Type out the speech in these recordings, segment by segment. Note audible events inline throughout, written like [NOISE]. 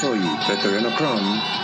soy Pretoriano Chrome.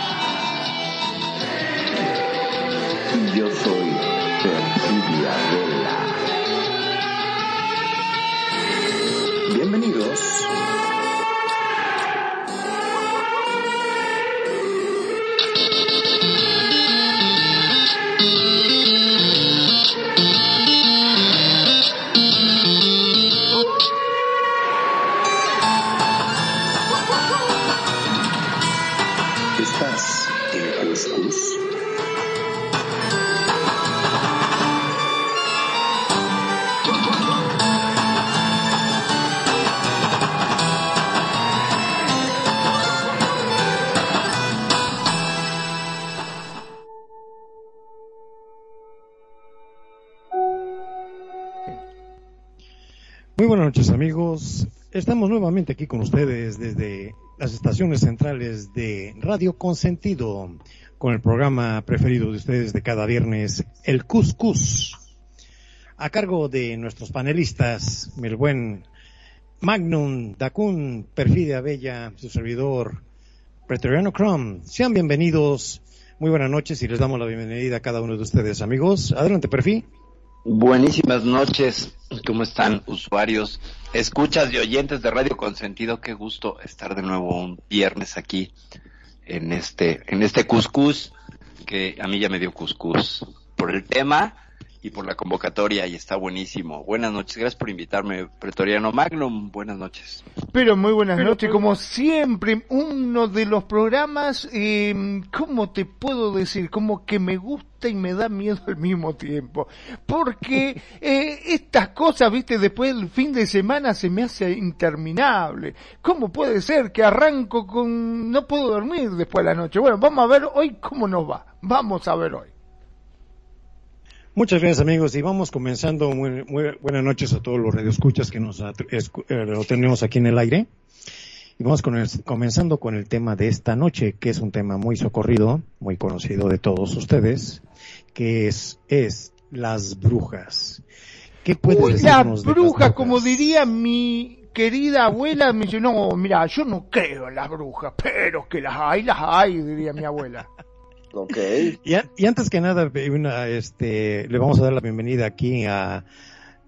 Buenas noches amigos. Estamos nuevamente aquí con ustedes desde las estaciones centrales de Radio Consentido con el programa preferido de ustedes de cada viernes, el Cuscus. A cargo de nuestros panelistas, el buen Magnum, Dacun, Perfidia Bella, su servidor, Pretoriano Chrome. Sean bienvenidos. Muy buenas noches y les damos la bienvenida a cada uno de ustedes amigos. Adelante, Perfi. Buenísimas noches, ¿cómo están usuarios, escuchas y oyentes de Radio Consentido? Qué gusto estar de nuevo un viernes aquí en este, en este cuscús, que a mí ya me dio cuscús por el tema y por la convocatoria y está buenísimo. Buenas noches, gracias por invitarme, Pretoriano Magnum, buenas noches. Pero muy buenas noches, como siempre, uno de los programas, eh, ¿cómo te puedo decir? Como que me gusta y me da miedo al mismo tiempo. Porque [LAUGHS] eh, estas cosas, viste, después del fin de semana se me hace interminable. ¿Cómo puede ser que arranco con... no puedo dormir después de la noche? Bueno, vamos a ver hoy cómo nos va. Vamos a ver hoy. Muchas gracias amigos y vamos comenzando. Muy, muy buenas noches a todos los radioescuchas que nos eh, lo tenemos aquí en el aire. Y vamos con el- comenzando con el tema de esta noche, que es un tema muy socorrido, muy conocido de todos ustedes, que es, es las brujas. ¿Qué puede Uy, decirnos la de las bruja, brujas? como diría mi querida abuela, me dice, no, mira, yo no creo en las brujas, pero que las hay, las hay, diría mi abuela. [LAUGHS] Ok. Y, antes que nada, este, le vamos a dar la bienvenida aquí a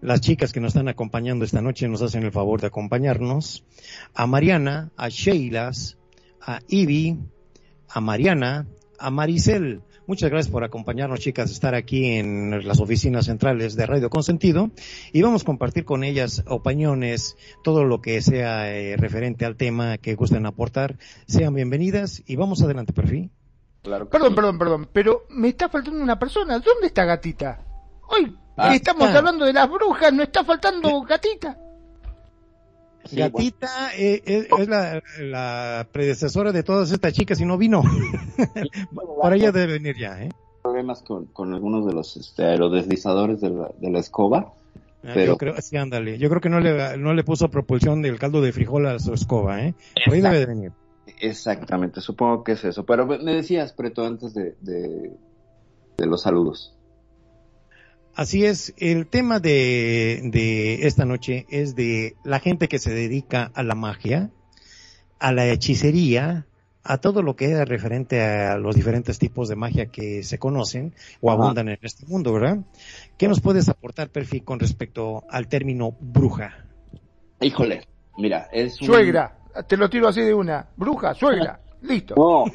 las chicas que nos están acompañando esta noche, nos hacen el favor de acompañarnos, a Mariana, a Sheilas, a Ivy, a Mariana, a Maricel. Muchas gracias por acompañarnos, chicas, estar aquí en las oficinas centrales de Radio Consentido y vamos a compartir con ellas opiniones, todo lo que sea eh, referente al tema que gusten aportar. Sean bienvenidas y vamos adelante, perfil. Claro Perdón, sí. perdón, perdón, pero me está faltando una persona. ¿Dónde está gatita? Hoy Ah, que estamos está. hablando de las brujas, ¿no está faltando gatita? Sí, Gatita eh, es, es la, la predecesora de todas estas chicas y no vino. [LAUGHS] Por ella debe venir ya, ¿eh? problemas con, con algunos de los este, aerodeslizadores de la, de la escoba. Ah, Pero- Yo creo, sí, ándale. Yo creo que no le, no le puso propulsión del caldo de frijol a su escoba, ¿eh? Por ahí debe de venir. Exactamente, supongo que es eso. Pero me decías, Preto, antes de, de, de los saludos. Así es, el tema de, de esta noche es de la gente que se dedica a la magia, a la hechicería, a todo lo que es referente a los diferentes tipos de magia que se conocen o abundan en este mundo, ¿verdad? ¿Qué nos puedes aportar, Perfi, con respecto al término bruja? Híjole, mira, es un... Suegra, te lo tiro así de una. Bruja, suegra, [LAUGHS] listo. No, [LAUGHS]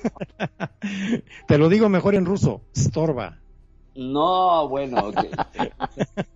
Te lo digo mejor en ruso, storba. no, bueno, ok. [LAUGHS]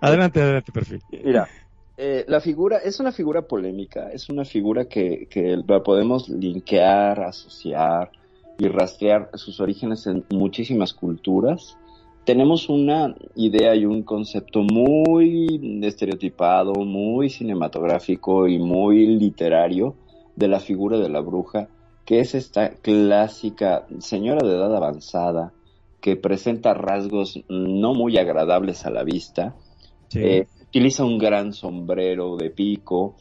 Adelante, adelante, Perfi. Mira, eh, la figura es una figura polémica, es una figura que, que la podemos linkear, asociar y rastrear sus orígenes en muchísimas culturas. Tenemos una idea y un concepto muy estereotipado, muy cinematográfico y muy literario de la figura de la bruja, que es esta clásica señora de edad avanzada que presenta rasgos no muy agradables a la vista. Sí. Eh, utiliza un gran sombrero de pico,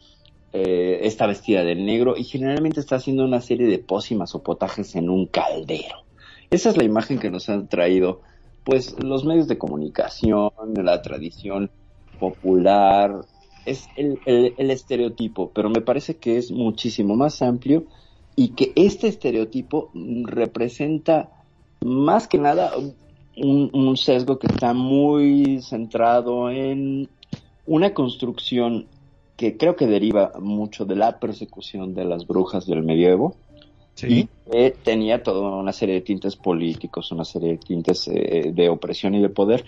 eh, está vestida de negro y generalmente está haciendo una serie de pócimas o potajes en un caldero. Esa es la imagen que nos han traído pues los medios de comunicación, la tradición popular, es el, el- estereotipo, pero me parece que es muchísimo más amplio y que este estereotipo representa más que nada un, un sesgo que está muy centrado en una construcción que creo que deriva mucho de la persecución de las brujas del medievo Sí. y que tenía toda una serie de tintes políticos, una serie de tintes eh, de opresión y de poder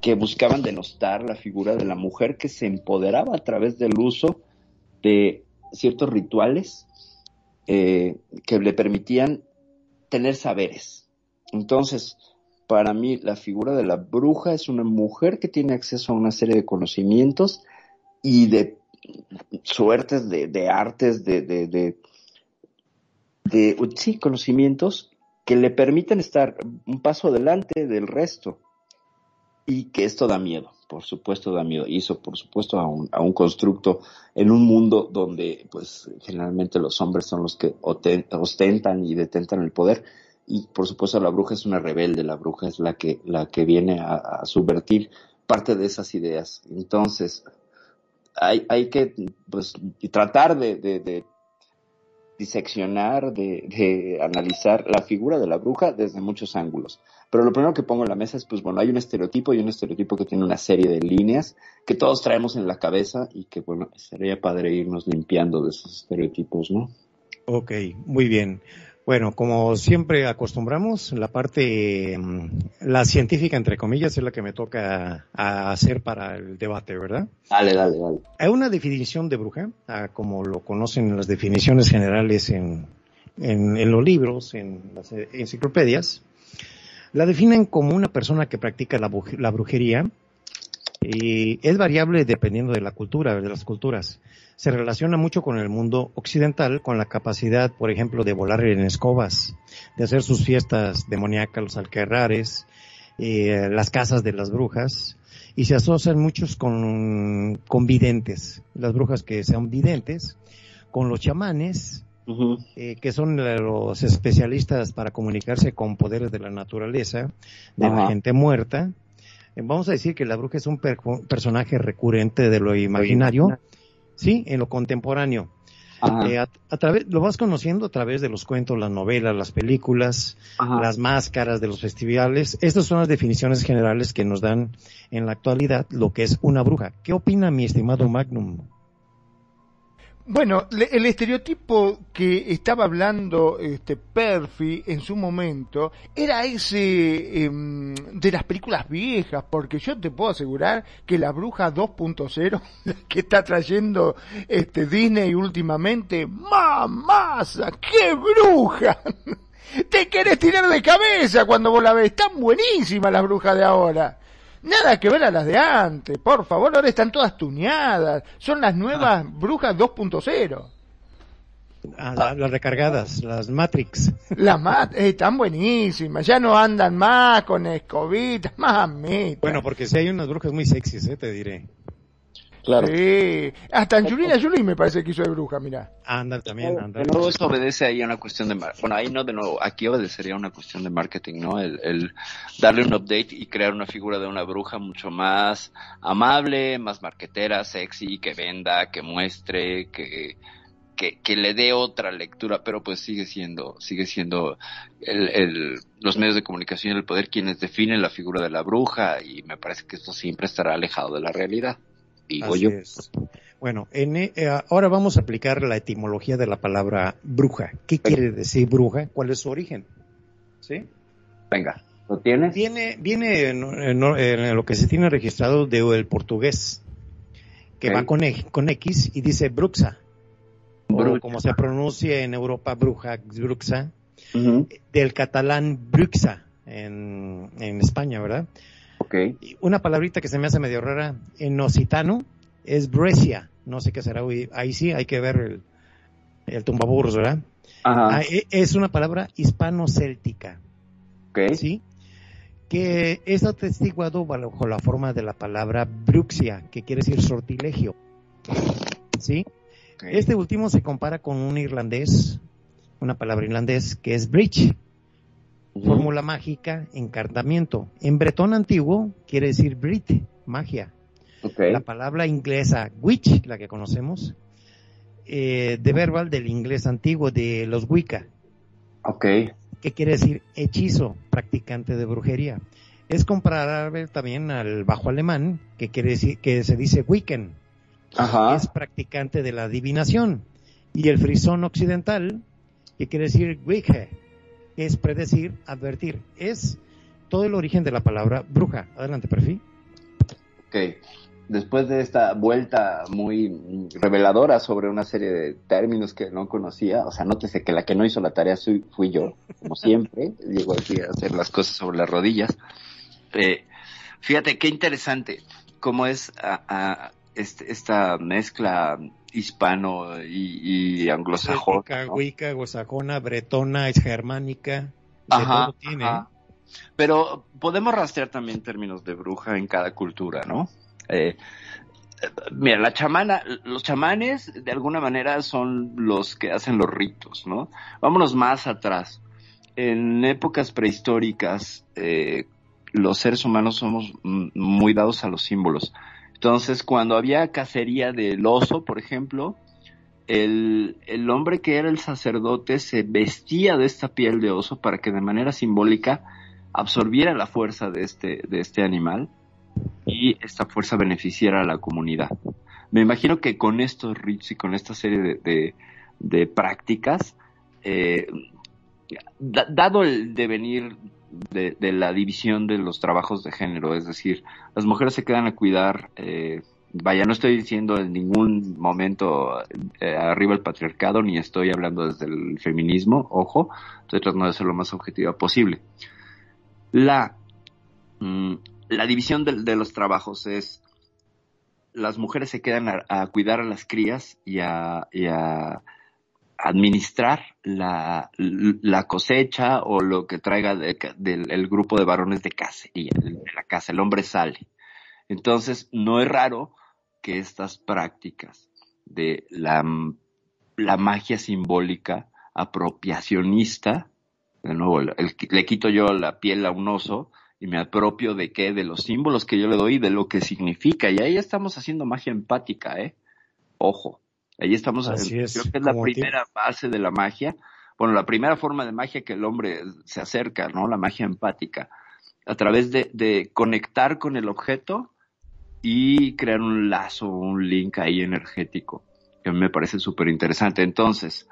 que buscaban denostar la figura de la mujer que se empoderaba a través del uso de ciertos rituales eh, que le permitían tener saberes. Entonces, para mí, la figura de la bruja es una mujer que tiene acceso a una serie de conocimientos y de suertes, de, de artes, de, de, de, de, sí, conocimientos que le permiten estar un paso adelante del resto. Y que esto da miedo, por supuesto da miedo. Hizo, por supuesto, a un, a un constructo en un mundo donde, pues, generalmente los hombres son los que ostentan y detentan el poder. Y, por supuesto, la bruja es una rebelde, la bruja es la que, la que viene a, a subvertir parte de esas ideas. Entonces, hay, hay que, pues, tratar de, de, de diseccionar, de, de analizar la figura de la bruja desde muchos ángulos. Pero lo primero que pongo en la mesa es, pues bueno, hay un estereotipo y un estereotipo que tiene una serie de líneas que todos traemos en la cabeza y que, bueno, sería padre irnos limpiando de esos estereotipos, ¿no? Ok, muy bien. Bueno, como siempre acostumbramos, la parte, mm, la científica, entre comillas, es la que me toca a hacer para el debate, ¿verdad? Dale, dale, dale. Hay una definición de bruja, ah, como lo conocen las definiciones generales en, en, en los libros, en las eh, enciclopedias. La definen como una persona que practica la, la brujería y es variable dependiendo de la cultura, de las culturas. Se relaciona mucho con el mundo occidental, con la capacidad, por ejemplo, de volar en escobas, de hacer sus fiestas demoníacas, los alquerrares, eh, las casas de las brujas, y se asocian muchos con, con videntes, las brujas que sean videntes, con los chamanes, eh, que son los especialistas para comunicarse con poderes de la naturaleza, de la gente muerta. Vamos a decir que la bruja es un per- personaje recurrente de lo imaginario, sí, en lo contemporáneo. Eh, a, a través, lo vas conociendo a través de los cuentos, las novelas, las películas, ajá. las máscaras de los festivales. Estas son las definiciones generales que nos dan en la actualidad lo que es una bruja. ¿Qué opina mi estimado Magnum? Bueno, le- el estereotipo que estaba hablando este Perfi en su momento era ese em, de las películas viejas, porque yo te puedo asegurar que la bruja 2.0 [LAUGHS] la que está trayendo este Disney últimamente, mamasa, qué bruja. [LAUGHS] Te querés tirar de cabeza cuando vos la ves, están buenísimas las brujas de ahora. Nada que ver a las de antes, por favor, ahora están todas tuneadas. Son las nuevas brujas 2.0. Ah, la- las recargadas, las Matrix. [LAUGHS] Las más eh, están buenísimas, ya no andan más con escobitas, mamita. Bueno, porque si hay unas brujas muy sexys, eh, te diré. Claro. Sí, hasta Angelina Jolie me parece que hizo de bruja, mira. Anda también, anda. De nuevo, esto obedece ahí a una cuestión de mar Bueno, ahí no, de nuevo, aquí obedecería a una cuestión de marketing, ¿no? El, el darle un update y crear una figura de una bruja mucho más amable, más marquetera, sexy, que venda, que muestre, que, que, que le dé otra lectura, pero pues sigue siendo, sigue siendo el, el, los medios de comunicación y el poder quienes definen la figura de la bruja y me parece que esto siempre estará alejado de la realidad. Digo Así yo. es. Bueno, en, eh, ahora vamos a aplicar la etimología de la palabra bruja. ¿Qué quiere decir bruja? ¿Cuál es su origen? ¿Sí? Venga, ¿lo tienes? Viene, viene en, en- en lo que se tiene registrado del portugués, que va con, e- con X y dice bruxa, o como se pronuncia en Europa, bruja, bruxa, del catalán bruxa en, en España, ¿verdad? Ok. Y Una palabrita que se me hace medio rara en occitano es Brescia. No sé qué será. hoy. Ahí sí hay que ver el, el tumbaburros, ¿verdad? Ajá. Ah, e- es una palabra hispano-céltica, ok. ¿sí? que es atestiguado bajo la forma de la palabra bruxia, que quiere decir sortilegio. ¿Sí? Este último se compara con un irlandés, una palabra irlandés, que es bridge. Fórmula mágica, encantamiento. En bretón antiguo quiere decir brit, magia. La palabra inglesa witch, la que conocemos, eh, de verbal del inglés antiguo de los Wicca, Ok. que quiere decir hechizo, practicante de brujería. Es comparable también al bajo alemán, que quiere decir, que se dice Wiccan, Ajá. es practicante de la adivinación. Y el frisón occidental, que quiere decir Wicca, es predecir, advertir. Es todo el origen de la palabra bruja. Adelante, perfil. Ok. Después de esta vuelta muy reveladora sobre una serie de términos que no conocía, o sea, nótese que la que no hizo la tarea fui yo, como siempre, [LAUGHS] llego aquí a hacer las cosas sobre las rodillas. Eh, fíjate qué interesante cómo es a- a este- esta mezcla hispano y, y anglosajona. ¿no? Wicca, Gosajona, Bretona, es germánica. Ajá, todo tiene. ajá. Pero podemos rastrear también términos de bruja en cada cultura, ¿no? Eh, mira, la chamana, los chamanes de alguna manera son los que hacen los ritos, ¿no? Vámonos más atrás. En épocas prehistóricas, eh, los seres humanos somos muy dados a los símbolos. Entonces, cuando había cacería del oso, por ejemplo, el, el hombre que era el sacerdote se vestía de esta piel de oso para que de manera simbólica absorbiera la fuerza de este, de este animal y esta fuerza beneficiara a la comunidad. Me imagino que con estos ritos y con esta serie de, de, prácticas, eh, da- dado el devenir de, la división de los trabajos de género, es decir, las mujeres se quedan a cuidar, eh, vaya, no estoy diciendo en ningún momento eh, arriba el patriarcado, ni estoy hablando desde el feminismo, ojo, estoy tratando de ser lo más objetiva posible. La, mm, la división de, los trabajos es las mujeres se quedan a, cuidar a las crías y a administrar la, la cosecha o lo que traiga de- del el grupo de varones de cacería, de la casa. El hombre sale. Entonces, no es raro que estas prácticas de la, la magia simbólica apropiacionista, de nuevo, el- le quito yo la piel a un oso y me apropio de qué, de los símbolos que yo le doy de lo que significa. Y ahí estamos haciendo magia empática, ¿eh? Ojo. Ahí estamos, Así es, creo que es la primera base de la magia. Bueno, la primera forma de magia que el hombre se acerca, ¿no? La magia empática. A través de, de conectar con el objeto y crear un lazo, un link ahí energético, que a mí me parece súper interesante. Entonces,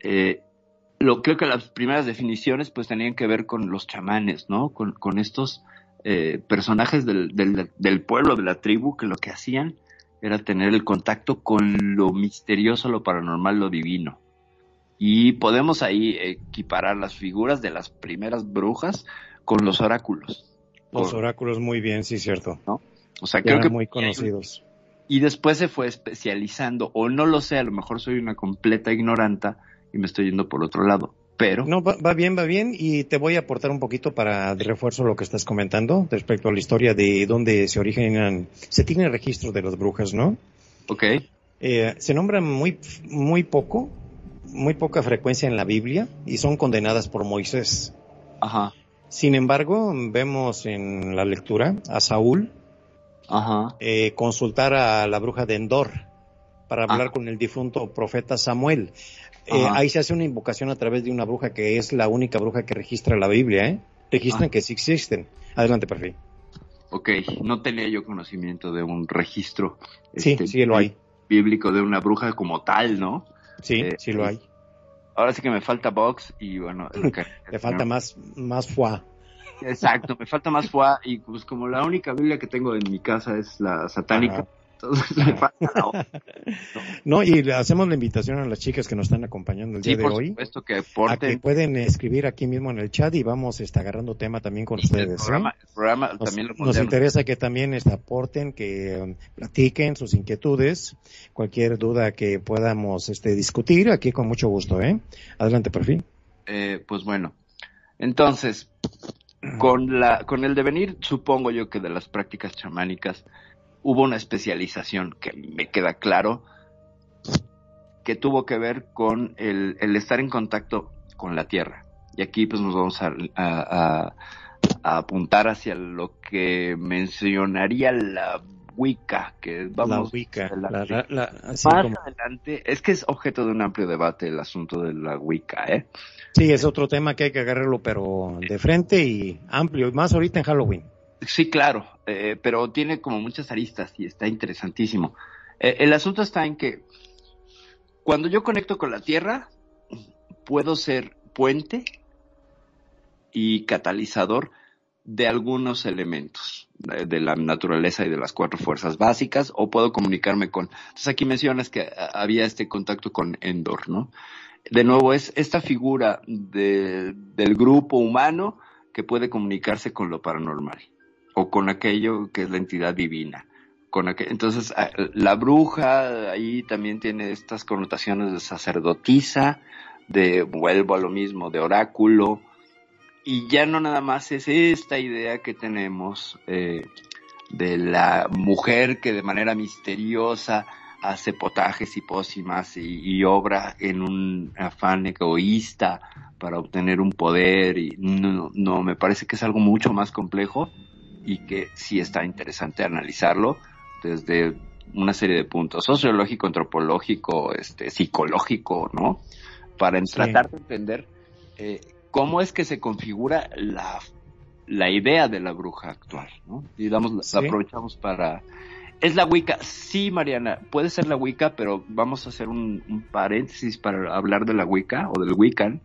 eh, lo, creo que las primeras definiciones pues tenían que ver con los chamanes, ¿no? Con, con estos eh, personajes del, del, del pueblo, de la tribu, que lo que hacían era tener el contacto con lo misterioso, lo paranormal, lo divino. Y podemos ahí equiparar las figuras de las primeras brujas con los oráculos. Los Por- oráculos muy bien, sí, cierto. o sea, Ya creo que muy conocidos. y después se fue especializando, o no lo sé, a lo mejor soy una completa ignoranta y me estoy yendo por otro lado, pero No, va, va bien, va bien, y te voy a aportar un poquito para de refuerzo lo que estás comentando respecto a la historia de dónde se originan, se tiene registro de las brujas, ¿no? ok, Eh, se nombra muy, muy poco, muy poca frecuencia en la Biblia y son condenadas por Moisés. ajá, Sin embargo, vemos en la lectura a Saúl ajá, eh, consultar a la bruja de Endor para hablar Ah. con el difunto profeta Samuel. Eh, ahí se hace una invocación a través de una bruja que es la única bruja que registra la Biblia, ¿eh? Registran Ah. que sí existen. Adelante, perfil. ok, no tenía yo conocimiento de un registro Sí, este, sí lo hay. bíblico de una bruja como tal, ¿no? Sí, Eh, sí lo hay. Ahora sí que me falta box y bueno, es lo que- Le falta más, más foie. Exacto, me falta más foie y pues como la única Biblia que tengo en mi casa es la satánica, Ajá. Entonces me falta la [LAUGHS] otra. No, y le hacemos la invitación a las chicas que nos están acompañando el Sí, día de por hoy. supuesto que A que pueden escribir aquí mismo en el chat y vamos este, agarrando tema también con ustedes. programa, el programa Nos, también lo nos interesa que también este, aporten, que um, platiquen sus inquietudes, cualquier duda que podamos este, discutir, aquí con mucho gusto. ¿eh? Adelante, perfil. Eh, pues bueno, entonces, Con, la, con el devenir, supongo yo que de las prácticas chamánicas hubo una especialización que me queda claro que tuvo que ver con el, el estar en contacto con la tierra. Y aquí pues nos vamos a, a, a apuntar hacia lo que mencionaría la Wicca, que vamos la Wicca, la- la- la- así más como- adelante, es que es objeto de un amplio debate el asunto de la Wicca, ¿eh? sí, es otro tema que hay que agarrarlo, pero de frente y amplio, y más ahorita en Halloween. Sí, claro, eh, pero tiene como muchas aristas y está interesantísimo. Eh, el asunto está en que cuando yo conecto con la Tierra, puedo ser puente y catalizador de algunos elementos de, de la naturaleza y de las cuatro fuerzas básicas, o puedo comunicarme con... Entonces aquí mencionas que ah, había este contacto con Endor, ¿no? De nuevo, es esta figura de- del grupo humano que puede comunicarse con lo paranormal o con aquello que es la entidad divina. Con aqu- Entonces, la bruja ahí también tiene estas connotaciones de sacerdotisa, de vuelvo a lo mismo, de oráculo, y ya no nada más es esta idea que tenemos eh, de la mujer que de manera misteriosa hace potajes y pócimas y, y obra en un afán egoísta para obtener un poder y no, no, me parece que es algo mucho más complejo y que sí está interesante analizarlo desde una serie de puntos sociológico, antropológico, este, psicológico, ¿no? Para Sí. tratar de entender eh, cómo es que se configura la, la idea de la bruja actual, ¿no? Y damos, Sí. la aprovechamos para... Es la Wicca, sí, Mariana, puede ser la Wicca, pero vamos a hacer un, un paréntesis para hablar de la Wicca o del Wiccan,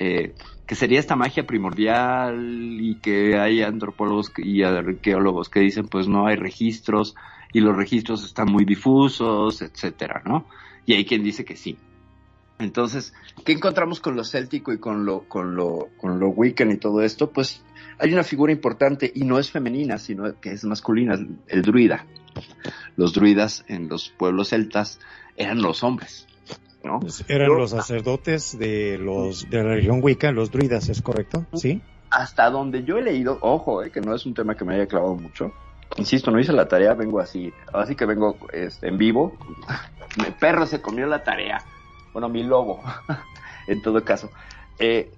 eh, que sería esta magia primordial y que hay antropólogos y arqueólogos que dicen pues no hay registros y los registros están muy difusos, etcétera, ¿no? Y hay quien dice que sí. Entonces, ¿qué encontramos con lo céltico y con lo, con lo, con lo Wiccan y todo esto? Pues hay una figura importante y no es femenina, sino que es masculina, el, el druida. Los druidas en los pueblos celtas eran los hombres, ¿no? Pues eran Yo- los sacerdotes de los de la religión Wicca, los druidas, ¿es correcto? Sí. hasta donde yo he leído, ojo, eh, que no es un tema que me haya clavado mucho. Insisto, no hice la tarea, vengo así, así que vengo este, en vivo. Mi perro se comió la tarea. Bueno, mi lobo, [LAUGHS] en todo caso. Eh,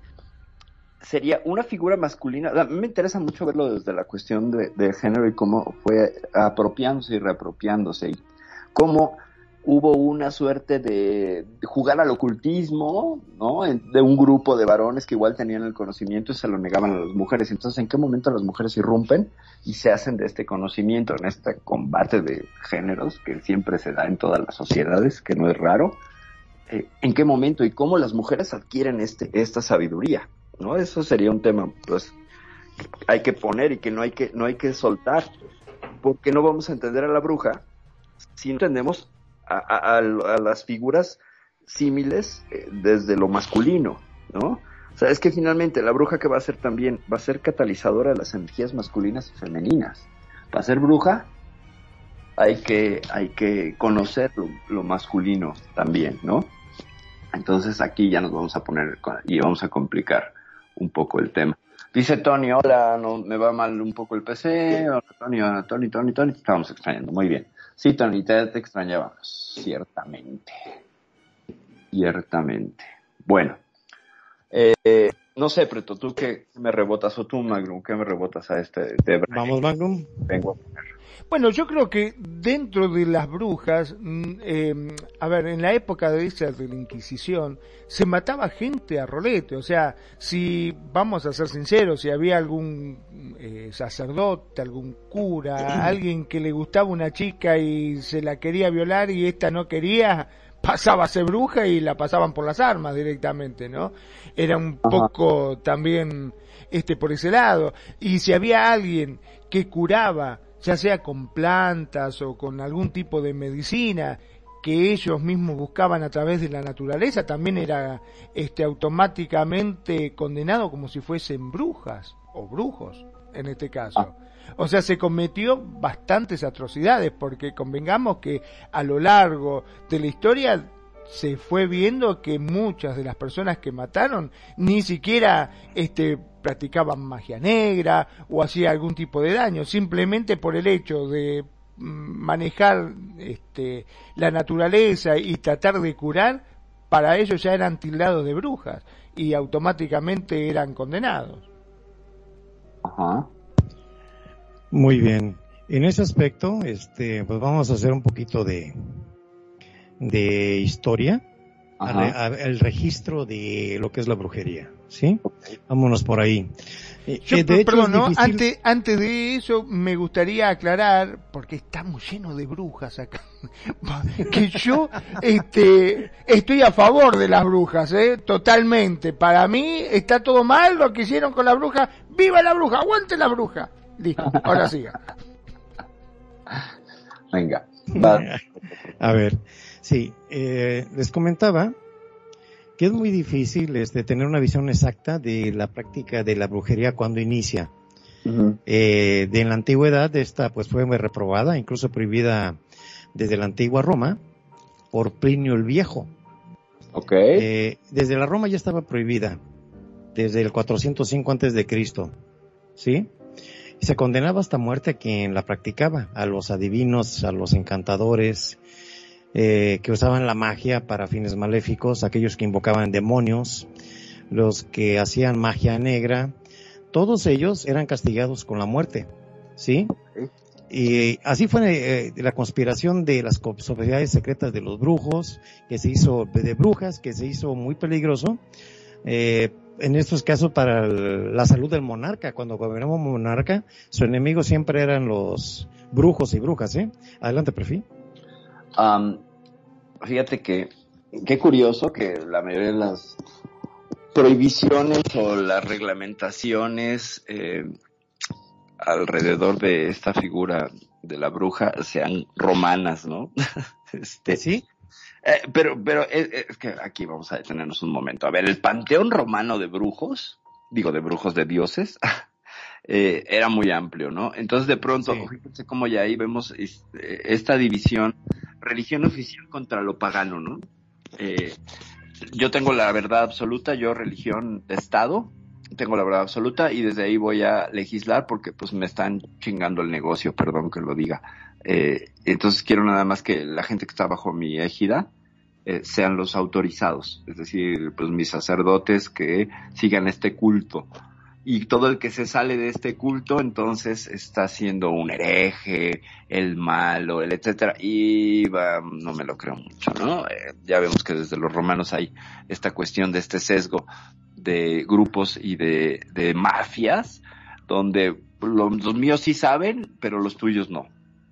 sería una figura masculina. A mí me interesa mucho verlo desde la cuestión de, de género y cómo fue apropiándose y reapropiándose. Y cómo hubo una suerte de, jugar al ocultismo, ¿no? En- de un grupo de varones que igual tenían el conocimiento y se lo negaban a las mujeres. Entonces, ¿en qué momento las mujeres irrumpen y se hacen de este conocimiento en este combate de géneros que siempre se da en todas las sociedades, que no es raro? Eh, ¿En qué momento y cómo las mujeres adquieren este, esta sabiduría? ¿No? Eso sería un tema, pues, que hay que poner y que no hay que, no hay que soltar, porque no vamos a entender a la bruja si entendemos a, las figuras símiles eh, desde lo masculino, ¿no? O sea, es que finalmente la bruja que va a ser también, va a ser catalizadora de las energías masculinas y femeninas. Para ser bruja hay que, hay que conocer lo, masculino también, ¿no? Entonces aquí ya nos vamos a poner y vamos a complicar un poco el tema. Dice Tony, hola, no, me va mal un poco el PC. Tony, Tony, Tony, Tony, te extrañando. Muy bien. Sí, Tony, te, extrañábamos. Ciertamente. Ciertamente. Bueno. Eh, no sé, Preto, ¿tú qué me rebotas o tú, Magnum? ¿Qué me rebotas a este de Brian? Vamos, Magnum. Vengo. Bueno, yo creo que dentro de las brujas, mm, eh, a ver, en la época de esa de la Inquisición, se mataba gente a rolete. O sea, si, vamos a ser sinceros, si había algún eh, sacerdote, algún cura, [CLEARS THROAT] alguien que le gustaba una chica y se la quería violar y esta no quería, pasaba a ser bruja y la pasaban por las armas directamente, ¿no? Era un poco también este por ese lado. Y si había alguien que curaba, ya sea con plantas o con algún tipo de medicina que ellos mismos buscaban a través de la naturaleza, también era este automáticamente condenado como si fuesen brujas o brujos en este caso. O sea, se cometió bastantes atrocidades porque convengamos que a lo largo de la historia se fue viendo que muchas de las personas que mataron ni siquiera este practicaban magia negra o hacía algún tipo de daño, simplemente por el hecho de mm, manejar este, la naturaleza y tratar de curar, para ellos ya eran tildados de brujas y automáticamente eran condenados. Ajá. Muy bien. En ese aspecto, este, pues vamos a hacer un poquito de, de historia, a a- el registro de lo que es la brujería, ¿sí? Vámonos por ahí. Eh, Yo, eh, de hecho, perdón, ¿no? difícil- antes, antes de eso me gustaría aclarar, porque estamos llenos de brujas acá, [LAUGHS] que yo este, estoy a favor de las brujas, ¿eh? totalmente. Para mí está todo mal lo que hicieron con la bruja. ¡Viva la bruja! ¡Aguante la bruja! Listo, ahora siga. Venga. Va. [LAUGHS] A ver, sí, eh, les comentaba que es muy difícil este, tener una visión exacta de la práctica de la brujería cuando inicia. Eh, de en la antigüedad esta pues fue muy reprobada, incluso prohibida desde la antigua Roma por Plinio el Viejo. Ok. Eh, desde la Roma ya estaba prohibida, desde el 405 antes de Cristo, ¿sí? Y se condenaba hasta muerte a quien la practicaba, a los adivinos, a los encantadores, eh, que usaban la magia para fines maléficos, aquellos que invocaban demonios, los que hacían magia negra, todos ellos eran castigados con la muerte, ¿sí? Y así fue eh, la conspiración de las sociedades secretas de los brujos, que se hizo de brujas, que se hizo muy peligroso. Eh, en estos casos para el- la salud del monarca, cuando gobernaba un monarca, su enemigo siempre eran los brujos y brujas, ¿eh? Adelante, Prefi. Fíjate que qué curioso que la mayoría de las prohibiciones o las reglamentaciones eh, alrededor de esta figura de la bruja sean romanas, ¿no? [LAUGHS] este, ¿Sí? eh, pero, pero es, es que aquí vamos a detenernos un momento. A ver, el panteón romano de brujos, digo de brujos de dioses, [LAUGHS] eh, era muy amplio, ¿no? Entonces de pronto, Sí. fíjense cómo ya ahí vemos este, esta división, religión oficial contra lo pagano, ¿no? Eh, yo tengo la verdad absoluta, yo religión de Estado, tengo la verdad absoluta y desde ahí voy a legislar porque pues me están chingando el negocio, perdón que lo diga. Eh, entonces quiero nada más que la gente que está bajo mi égida eh, sean los autorizados, es decir, pues mis sacerdotes que sigan este culto. Y todo el que se sale de este culto entonces está siendo un hereje, el malo, el etcétera. Y no me lo creo mucho, ¿no? Eh, ya vemos que desde los romanos hay esta cuestión de este sesgo de grupos y de, de mafias, donde lo- los míos sí saben, pero los tuyos no.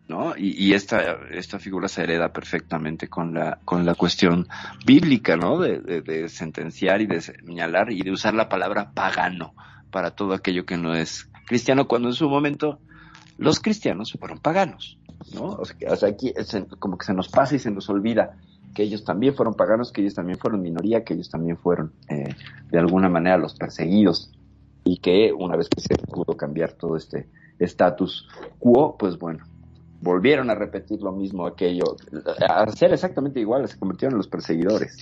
¿no? Y, y esta, esta figura se hereda perfectamente con la, con la cuestión bíblica, ¿no? De, de, de sentenciar y de señalar y de usar la palabra pagano para todo aquello que no es cristiano, cuando en su momento los cristianos fueron paganos, ¿no? O sea, aquí como que se nos pasa y se nos olvida que ellos también fueron paganos, que ellos también fueron minoría, que ellos también fueron eh, de alguna manera los perseguidos y que una vez que se pudo cambiar todo este status quo, pues bueno, volvieron a repetir lo mismo aquello, a ser exactamente iguales, se convirtieron en los perseguidores.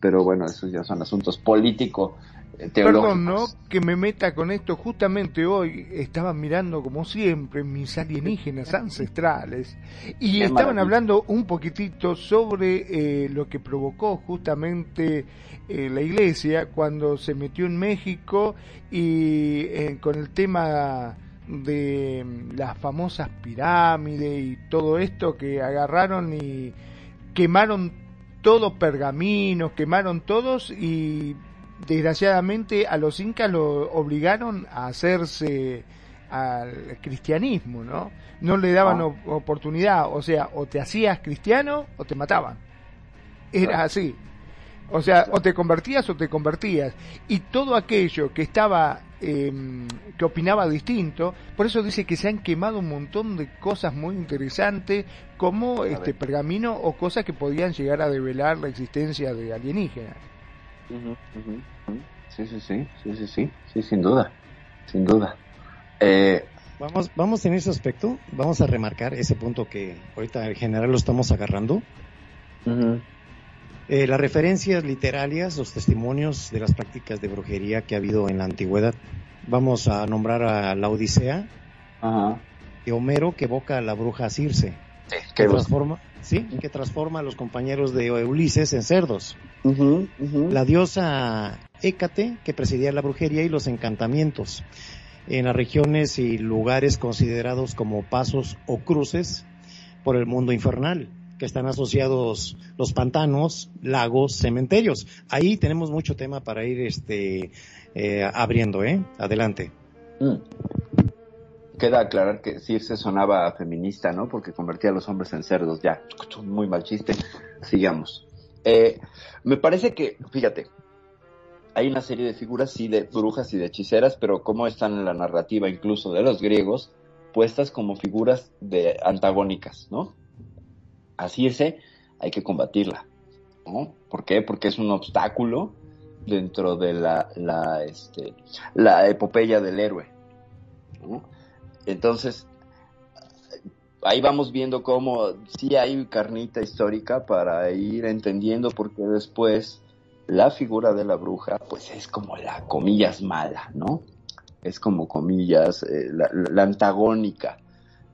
Pero bueno, esos ya son asuntos político teológicos. Perdón, ¿no? Que me meta con esto. Justamente hoy estaba mirando, como siempre, mis alienígenas ancestrales y estaban hablando un poquitito sobre eh, lo que provocó justamente eh, la iglesia cuando se metió en México y eh, con el tema de mm, las famosas pirámides y todo esto que agarraron y quemaron todos pergaminos, quemaron todos y desgraciadamente a los incas lo obligaron a hacerse al cristianismo, ¿no? No le daban Ah. op- oportunidad, o sea, o te hacías cristiano o te mataban. Era así. O sea, o te convertías o te convertías. Y todo aquello que estaba, eh, que opinaba distinto, por eso dice que se han quemado un montón de cosas muy interesantes, como este pergamino o cosas que podían llegar a develar la existencia de alienígenas. Sí, sí, sí, sí, sí, sí, sí, sin duda, sin duda. Eh, Vamos, vamos en ese aspecto, vamos a remarcar ese punto que ahorita en general lo estamos agarrando. Eh, las referencias literarias, los testimonios de las prácticas de brujería que ha habido en la antigüedad. Vamos a nombrar a la Odisea de Homero que evoca a la bruja Circe, Que transforma, sí, que transforma a los compañeros de Ulises en cerdos. La diosa Hécate que presidía la brujería y los encantamientos en las regiones y lugares considerados como pasos o cruces por el mundo infernal que están asociados los pantanos, lagos, cementerios. Ahí tenemos mucho tema para ir este eh, abriendo, ¿eh? Adelante. Mm. Queda aclarar que Circe sonaba feminista, ¿no? Porque convertía a los hombres en cerdos. Ya, muy mal chiste. Sigamos. Eh, me parece que, fíjate, hay una serie de figuras, sí, de brujas y de hechiceras, pero como están en la narrativa incluso de los griegos, puestas como figuras de antagónicas, ¿no? A Circe hay que combatirla, ¿no? ¿Por qué? Porque es un obstáculo dentro de la, la, este, la epopeya del héroe, ¿no? Entonces, ahí vamos viendo cómo sí hay carnita histórica para ir entendiendo por qué después la figura de la bruja, pues es como la comillas mala, ¿no? Es como comillas, eh, la, la antagónica.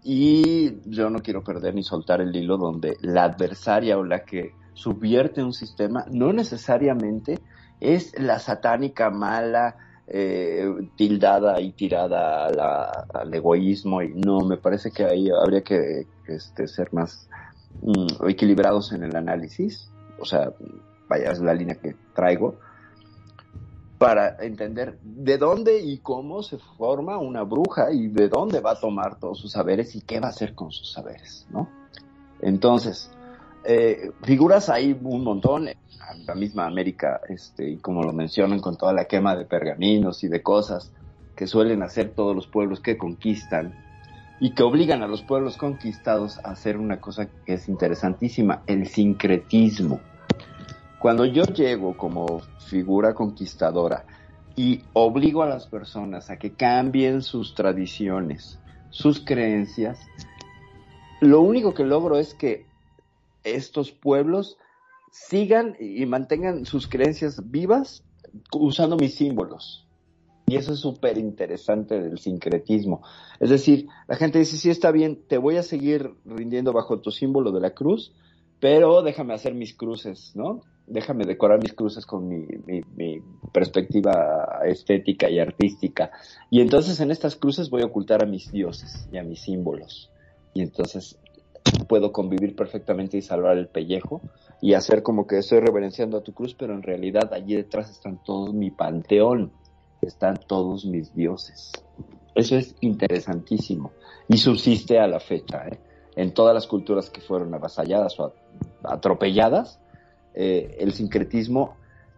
Y yo no quiero perder ni soltar el hilo donde la adversaria o la que subvierte un sistema no necesariamente es la satánica mala, eh, tildada y tirada al egoísmo y no, me parece que ahí habría que este, ser más mm, equilibrados en el análisis, o sea, vaya, es la línea que traigo, para entender de dónde y cómo se forma una bruja y de dónde va a tomar todos sus saberes y qué va a hacer con sus saberes, ¿no? Entonces, eh, figuras hay un montón, en la misma América, este, y como lo mencionan con toda la quema de pergaminos y de cosas que suelen hacer todos los pueblos que conquistan y que obligan a los pueblos conquistados a hacer una cosa que es interesantísima, el sincretismo. Cuando yo llego como figura conquistadora y obligo a las personas a que cambien sus tradiciones, sus creencias, lo único que logro es que estos pueblos sigan y mantengan sus creencias vivas usando mis símbolos. Y eso es súper interesante del sincretismo. Es decir, la gente dice, sí, está bien, te voy a seguir rindiendo bajo tu símbolo de la cruz, pero déjame hacer mis cruces, ¿no? Déjame decorar mis cruces con mi, mi, mi perspectiva estética y artística. Y entonces en estas cruces voy a ocultar a mis dioses y a mis símbolos. Y entonces puedo convivir perfectamente y salvar el pellejo y hacer como que estoy reverenciando a tu cruz, pero en realidad allí detrás están todo mi panteón, están todos mis dioses. Eso es interesantísimo y subsiste a la fecha. ¿eh? En todas las culturas que fueron avasalladas o atropelladas, eh, el sincretismo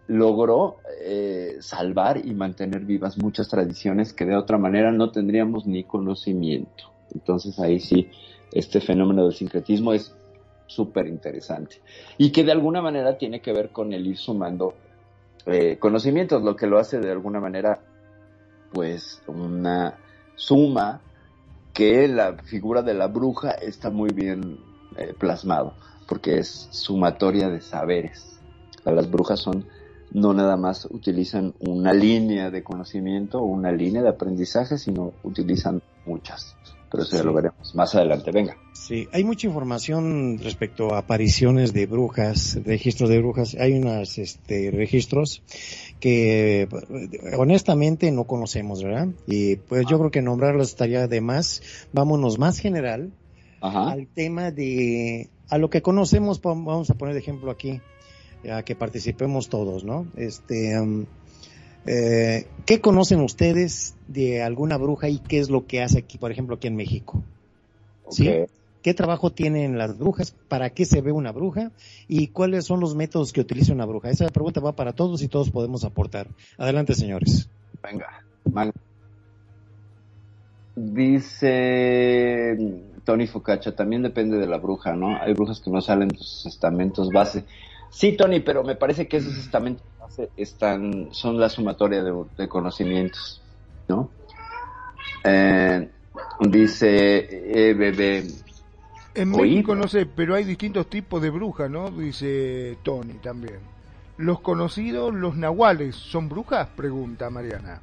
logró eh, salvar y mantener vivas muchas tradiciones que de otra manera no tendríamos ni conocimiento. Entonces ahí sí, este fenómeno del sincretismo es súper interesante y que de alguna manera tiene que ver con el ir sumando eh, conocimientos, lo que lo hace de alguna manera pues una suma que la figura de la bruja está muy bien eh, plasmado porque es sumatoria de saberes. Las brujas son no nada más utilizan una línea de conocimiento o una línea de aprendizaje, sino utilizan muchas. Pero eso ya Sí. lo veremos más adelante. Venga. Sí, hay mucha información respecto a apariciones de brujas, registros de brujas. Hay unos este, registros que eh, honestamente no conocemos, ¿verdad? Y pues yo creo que nombrarlos estaría de más. Vámonos más general Ajá. al tema de, a lo que conocemos, vamos a poner de ejemplo aquí, a que participemos todos, ¿no? Este, um, eh, ¿qué conocen ustedes de alguna bruja y qué es lo que hace aquí, por ejemplo, aquí en México? ¿Sí? ¿Qué trabajo tienen las brujas? ¿Para qué se ve una bruja? ¿Y cuáles son los métodos que utiliza una bruja? Esa pregunta va para todos y todos podemos aportar. Adelante, señores. Venga. Man- Dice Tony Focaccia, también depende de la bruja, ¿no? Hay brujas que no salen de sus estamentos base. Sí, Tony, pero me parece que esos estamentos base están, son la sumatoria de, de conocimientos, ¿no? Eh, dice EBB, En México no sé, pero hay distintos tipos de brujas, ¿no? Dice Tony también. Los conocidos, los nahuales, ¿son brujas? Pregunta Mariana.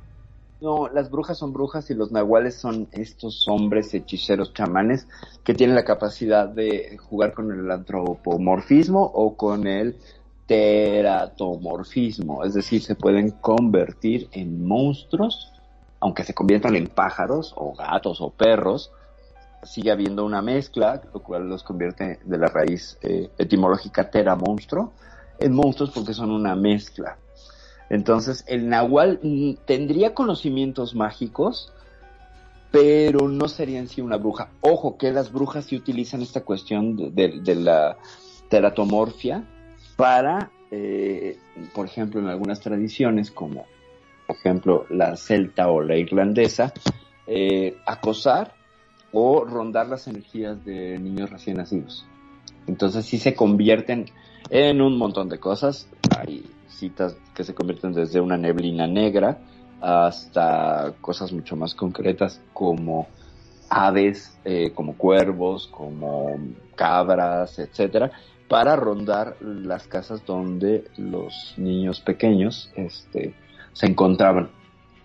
No, las brujas son brujas y los nahuales son estos hombres hechiceros chamanes que tienen la capacidad de jugar con el antropomorfismo o con el teratomorfismo, es decir, se pueden convertir en monstruos, aunque se conviertan en pájaros o gatos o perros, sigue habiendo una mezcla, lo cual los convierte de la raíz eh, etimológica tera monstruo en monstruos porque son una mezcla. Entonces, el nahual mm, tendría conocimientos mágicos, pero no sería en sí una bruja. Ojo, que las brujas sí utilizan esta cuestión de, de- de la teratomorfia para, eh, por ejemplo, en algunas tradiciones, como por ejemplo la celta o la irlandesa, eh, acosar o rondar las energías de niños recién nacidos. Entonces sí se convierten en un montón de cosas. Hay citas que se convierten desde una neblina negra hasta cosas mucho más concretas como aves, eh, como cuervos, como cabras, etcétera, para rondar las casas donde los niños pequeños este, se encontraban.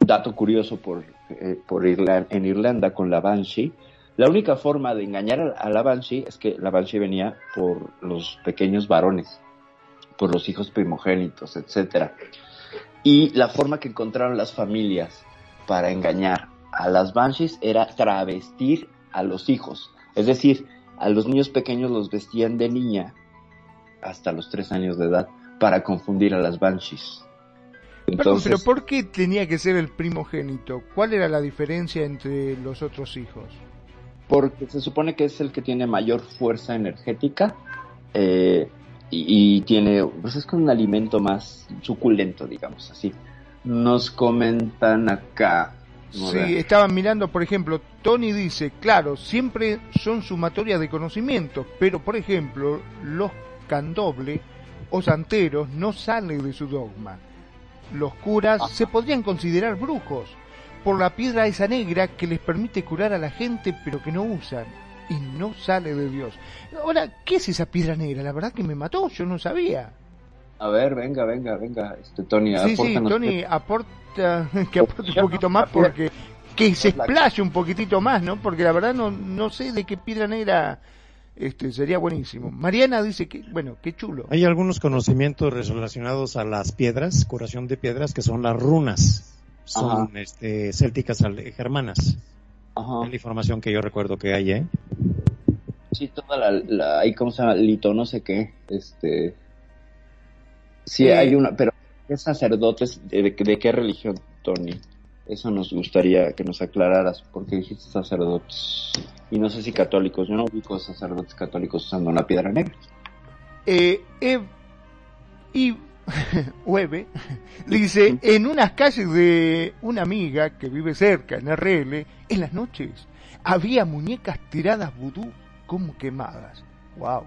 Dato curioso por, eh, por en Irlanda con la Banshee, la única forma de engañar a, la Banshee es que la Banshee venía por los pequeños varones, por los hijos primogénitos, etcétera. Y la forma que encontraron las familias para engañar a las Banshees era travestir a los hijos. Es decir, a los niños pequeños los vestían de niña hasta los tres años de edad para confundir a las Banshees. Perdón, pero ¿por qué tenía que ser el primogénito? ¿Cuál era la diferencia entre los otros hijos? porque se supone que es el que tiene mayor fuerza energética eh, y, y tiene, pues es como un alimento más suculento, digamos así. Nos comentan acá. Sí, estaban mirando, por ejemplo, Tony dice, claro, siempre son sumatorias de conocimientos, pero por ejemplo, los candoble o santeros no salen de su dogma. Los curas Ajá. se podrían considerar brujos por la piedra esa negra que les permite curar a la gente, pero que no usan y no sale de Dios. Ahora, ¿qué es esa piedra negra? La verdad que me mató, yo no sabía. A ver, venga, venga, venga, este Tony, Sí, sí. Tony aporta, [LAUGHS] que aporte un poquito más porque que se explaye un poquitito más, ¿no? Porque la verdad no, no sé de qué piedra negra este sería buenísimo. Mariana dice que, bueno, qué chulo. Hay algunos conocimientos relacionados a las piedras, curación de piedras, que son las runas. Son Ajá. este, célticas germanas. Ajá. Es la información que yo recuerdo que hay, ¿eh? Sí, toda la, la ahí cómo se llama, lito, no sé qué, este, sí Eh, hay una, pero ¿qué sacerdotes, de, de- de qué religión, Tony? Eso nos gustaría que nos aclararas, porque dijiste sacerdotes, y no sé si católicos, yo no ubico sacerdotes católicos usando una piedra negra. Eh, y [LAUGHS] dice, en unas calles de una amiga que vive cerca, en RL, en las noches había muñecas tiradas vudú como quemadas. Wow.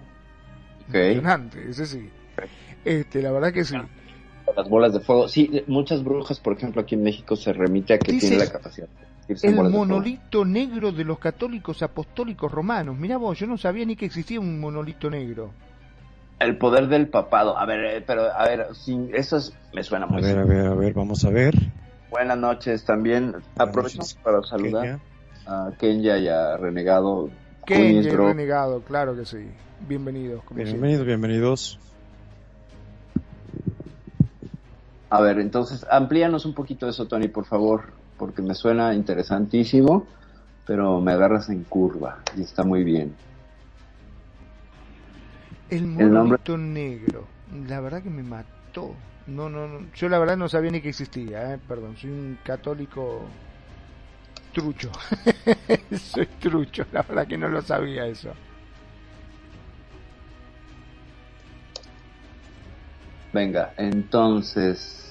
Impresionante, ese sí. Este, la verdad que sí. Las bolas de fuego, sí, muchas brujas, por ejemplo, aquí en México se remite a que Dice, tienen la capacidad de El bolas de monolito negro de los católicos apostólicos romanos. Mira vos, yo no sabía ni que existía un monolito negro. El poder del papado, a ver, eh, pero, a ver, sí, eso es- me suena A muy ver, a ver, a ver, vamos a ver. Buenas noches también. Aprovechamos para saludar Kenia. a Kenya y a Renegado. Kunis, bro. renegado, claro que sí. Bienvenidos. como siempre. Bienvenidos, A ver, entonces, amplíanos un poquito eso, Tony, por favor, porque me suena interesantísimo, pero me agarras en curva y está muy bien. El monolito negro. La verdad que me mató. No, no, no. Yo la verdad no sabía ni que existía, eh. Perdón, soy un católico trucho. [LAUGHS] soy trucho, la verdad que no lo sabía eso. Venga, entonces,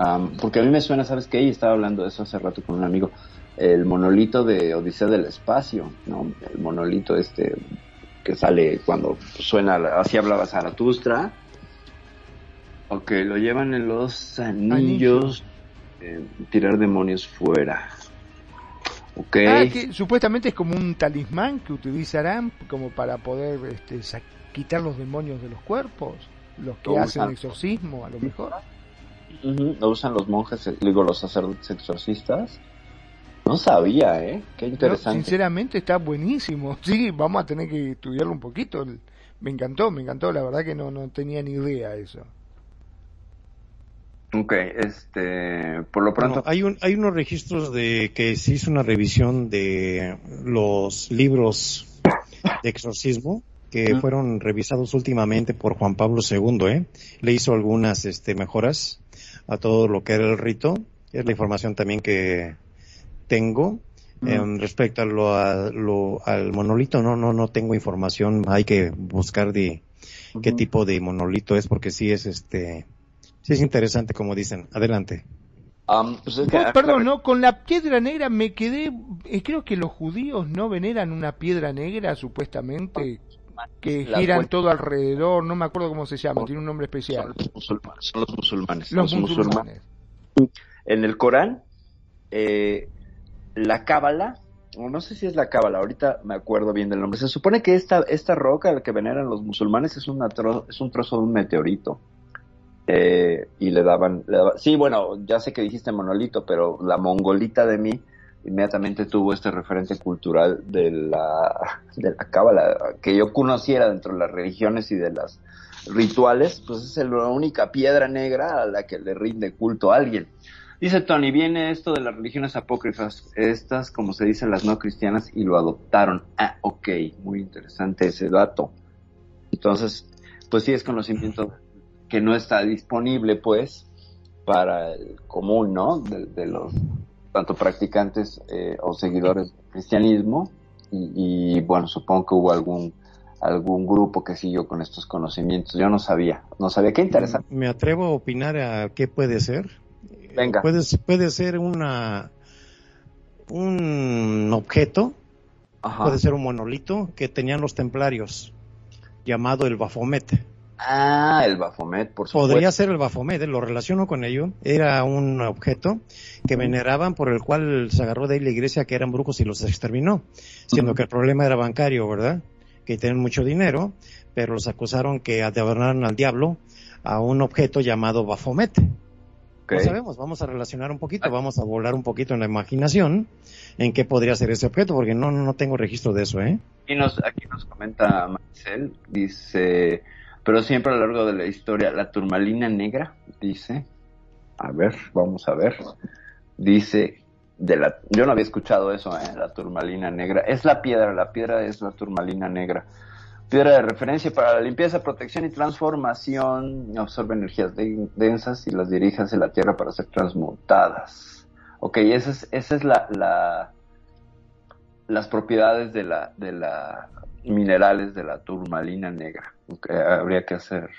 am, porque a mí me suena, ¿sabes qué? Y estaba hablando de eso hace rato con un amigo, el monolito de Odisea del Espacio, ¿no? El monolito este que sale cuando suena, así hablaba Zaratustra, o que lo llevan en los anillos, eh, tirar demonios fuera. Ok. Ah, que supuestamente es como un talismán que utilizarán como para poder este, quitar los demonios de los cuerpos, los que hacen exorcismo a lo mejor. Lo usan los monjes, eh, digo, los sacerdotes exorcistas. No sabía, ¿eh? Qué No, interesante. sinceramente está buenísimo. [LAUGHS] Sí, vamos a tener que estudiarlo un poquito. Me encantó, me encantó. La verdad que no, no tenía ni idea eso. Ok, este, por lo pronto, Bueno, hay, un, hay unos registros de que se hizo una revisión de los libros de exorcismo que fueron revisados últimamente por Juan Pablo II, ¿eh? Le hizo algunas este, mejoras a todo lo que era el rito. Es la información también que tengo. Em, respecto a lo, a lo- al monolito, no, no, no tengo información. Hay que buscar de qué tipo de monolito es porque sí es este, sí es interesante como dicen. Adelante. Pues es que- Oh, perdón, no, con la piedra negra me quedé. eh, creo que los judíos no veneran una piedra negra, supuestamente, que giran todo alrededor. No me acuerdo cómo se llama, tiene un nombre son especial. los musulmanes. Son los musulmanes. Los musulmanes. musulmanes. En el Corán, eh, la cábala, o no sé si es la cábala, ahorita me acuerdo bien del nombre. Se supone que esta, esta roca, la que veneran los musulmanes, es, una tro- es un trozo de un meteorito. Eh, y le daban, le daban- sí, bueno, ya sé que dijiste monolito, pero la mongolita de mí inmediatamente tuvo este referente cultural de la, de la cábala, que yo conociera dentro de las religiones y de las rituales, pues es la única piedra negra a la que le rinde culto a alguien. Dice Tony, viene esto de las religiones apócrifas, estas, como se dicen las no cristianas, y lo adoptaron. Ah, ok, muy interesante ese dato. Entonces, pues sí es conocimiento que no está disponible, pues, para el común, ¿no? De, de los tanto practicantes eh, o seguidores del cristianismo. Y, y, bueno, supongo que hubo algún algún grupo que siguió con estos conocimientos. Yo no sabía, no sabía. Qué interesante. Me atrevo a opinar a qué puede ser. Venga. Puede, puede ser una un objeto, Ajá. puede ser un monolito que tenían los templarios, llamado el Baphomet. Ah, el Baphomet, por supuesto. Podría ser el Baphomet, eh, lo relaciono con ello. Era un objeto que veneraban por el cual se agarró de ahí la iglesia que eran brujos y los exterminó, siendo que el problema era bancario, ¿verdad? Que tenían mucho dinero, pero los acusaron que adoraron al diablo a un objeto llamado Baphomet. Ok. No sabemos, vamos a relacionar un poquito, Ah. vamos a volar un poquito en la imaginación en qué podría ser ese objeto, porque no, no tengo registro de eso, ¿eh? Aquí nos, aquí nos comenta Marcel, dice, pero siempre a lo largo de la historia, la turmalina negra, dice, a ver, vamos a ver, dice, de la, yo no había escuchado eso, ¿eh? la turmalina negra, es la piedra, la piedra es la turmalina negra. Piedra de referencia para la limpieza, protección y transformación, absorbe energías de- densas y las dirige hacia la tierra para ser transmutadas. Ok, esa es, esa es la, las propiedades de la, de la minerales de la turmalina negra. Ok, habría que hacer.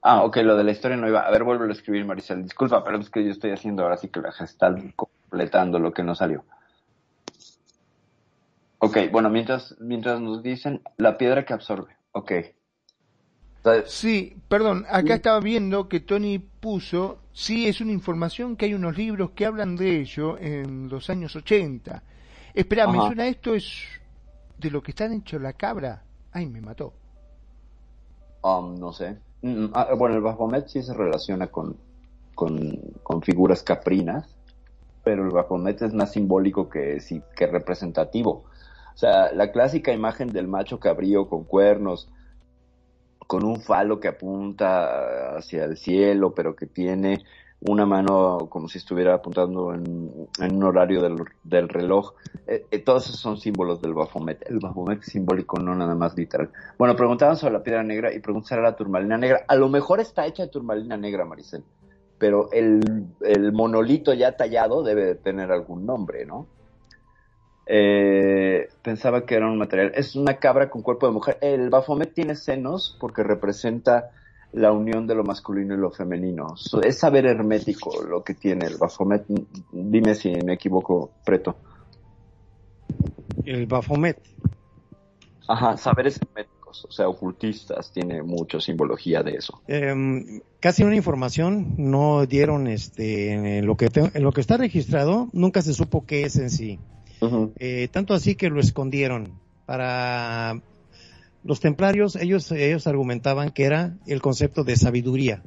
Ah, ok, lo de la historia no iba. A ver, vuelvo a escribir, Maricel. Disculpa, pero es que yo estoy haciendo ahora sí que la gestal completando lo que no salió. Ok, bueno, mientras, mientras nos dicen la piedra que absorbe. Ok. Sí, perdón, acá estaba viendo que Tony puso, sí, es una información que hay unos libros que hablan de ello en los años 80. Espera, ¿me Ajá. suena esto? ¿Es de lo que están hecho la cabra? Ay, me mató. um, no sé. Mm, ah, bueno, el Baphomet sí se relaciona con, con, con figuras caprinas, pero el Baphomet es más simbólico que, sí, que representativo. O sea, la clásica imagen del macho cabrío con cuernos, con un falo que apunta hacia el cielo, pero que tiene una mano como si estuviera apuntando en, un horario del, del reloj. Eh, eh, todos esos son símbolos del Baphomet. El Baphomet es simbólico, no nada más literal. Bueno, preguntaban sobre la piedra negra y preguntaban sobre la turmalina negra. A lo mejor está hecha de turmalina negra, Maricel, pero el, monolito ya tallado debe de tener algún nombre, ¿no? Eh, pensaba que era un material. Es una cabra con cuerpo de mujer. El Baphomet tiene senos porque representa la unión de lo masculino y lo femenino. Es saber hermético lo que tiene el Baphomet. Dime si me equivoco, Preto. El Baphomet. Ajá, saberes herméticos, o sea, ocultistas, tiene mucha simbología de eso. Em, casi una información no dieron este en lo que te- en lo que está registrado nunca se supo qué es en sí. Eh, tanto así que lo escondieron. Para los templarios, ellos, ellos argumentaban que era el concepto de sabiduría.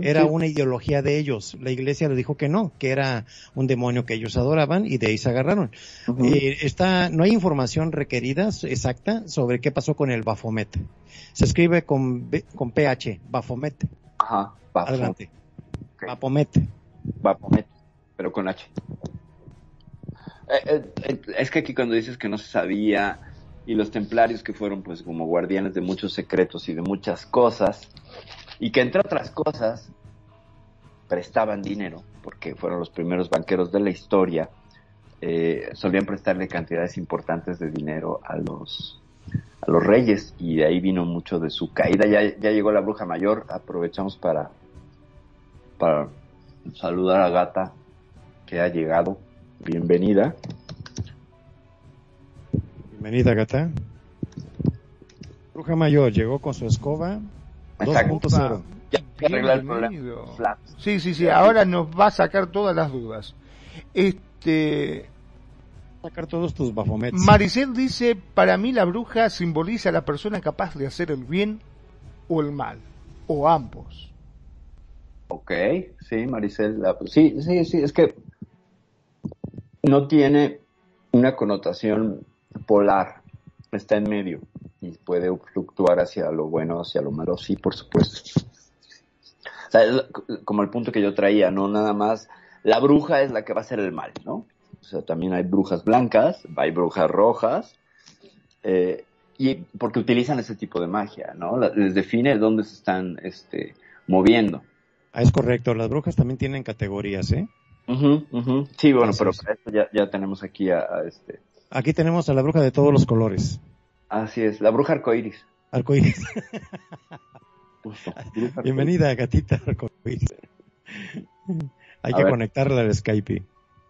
Era sí. una ideología de ellos. La iglesia les dijo que no, que era un demonio que ellos adoraban y de ahí se agarraron. Eh, está, no hay información requerida exacta sobre qué pasó con el Baphomet. Se escribe con, con PH, Baphomet. Ajá, Baphomet. Adelante. Ok. Baphomet. Baphomet, pero con H. Eh, eh, eh, es que aquí cuando dices que no se sabía y los templarios que fueron pues como guardianes de muchos secretos y de muchas cosas y que entre otras cosas prestaban dinero porque fueron los primeros banqueros de la historia eh, solían prestarle cantidades importantes de dinero a los a los reyes y de ahí vino mucho de su caída ya, ya llegó la bruja mayor aprovechamos para para saludar a Gata que ha llegado. Bienvenida. Bienvenida, gata. Bruja Mayor llegó con su escoba Exacto. 2.0. Ya hay que arreglar el problema. Sí, sí, sí, ahora nos va a sacar todas las dudas. Este, Sacar todos tus Baphomets. Maricel dice, para mí la bruja simboliza a la persona capaz de hacer el bien o el mal, o ambos. Ok, sí, Maricel. la- sí, sí, sí, es que no tiene una connotación polar, está en medio y puede fluctuar hacia lo bueno, hacia lo malo, sí, por supuesto. O sea, es como el punto que yo traía, no nada más, la bruja es la que va a hacer el mal, ¿no? O sea, también hay brujas blancas, hay brujas rojas, eh, y porque utilizan ese tipo de magia, ¿no? Les define dónde se están este, moviendo. Ah, es correcto, las brujas también tienen categorías, ¿eh? Sí, bueno, Así pero es. para esto ya, ya tenemos aquí a, a este. Aquí tenemos a la bruja de todos los colores. Así es, la bruja arcoíris. Arcoíris. [LAUGHS] Justo, bruja arcoíris. Bienvenida, gatita arcoíris. Hay A que ver. conectarla al Skype.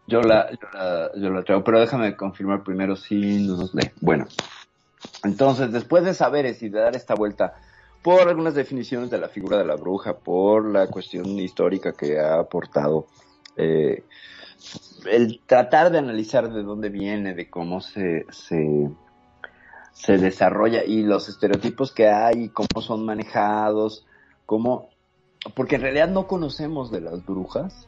Yo la, yo la, yo la traigo, pero déjame confirmar primero si nos lee. Bueno, entonces, después de saberes y de dar esta vuelta por algunas definiciones de la figura de la bruja, por la cuestión histórica que ha aportado, eh, el tratar de analizar de dónde viene, de cómo se, se, desarrolla y los estereotipos que hay, cómo son manejados, cómo, porque en realidad no conocemos de las brujas,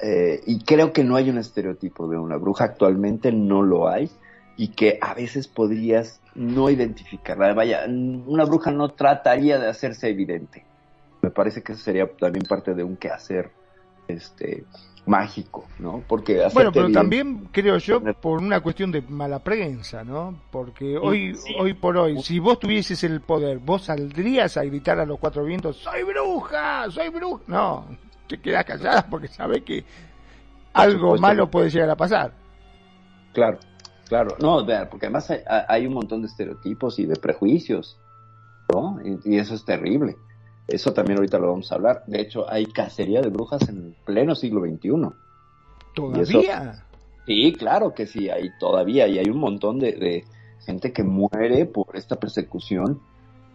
eh, y creo que no hay un estereotipo de una bruja, actualmente no lo hay, y que a veces podrías no identificarla. Vaya, una bruja no trataría de hacerse evidente. Me parece que eso sería también parte de un quehacer este, mágico, ¿no? Porque Bueno, pero también creo yo por una cuestión de mala prensa, ¿no? Porque hoy, sí. hoy por hoy, si vos tuvieses el poder, vos saldrías a gritar a los cuatro vientos, ¡Soy bruja! ¡Soy bruja! No, te quedas callada porque sabes que algo malo puede llegar a pasar. Claro, claro. No, vea, porque además hay, hay un montón de estereotipos y de prejuicios, ¿no? Y, y eso es terrible. Eso también ahorita lo vamos a hablar. De hecho, hay cacería de brujas en pleno siglo XXI. ¿Todavía? Sí, claro que sí, hay todavía, y hay un montón de, de gente que muere por esta persecución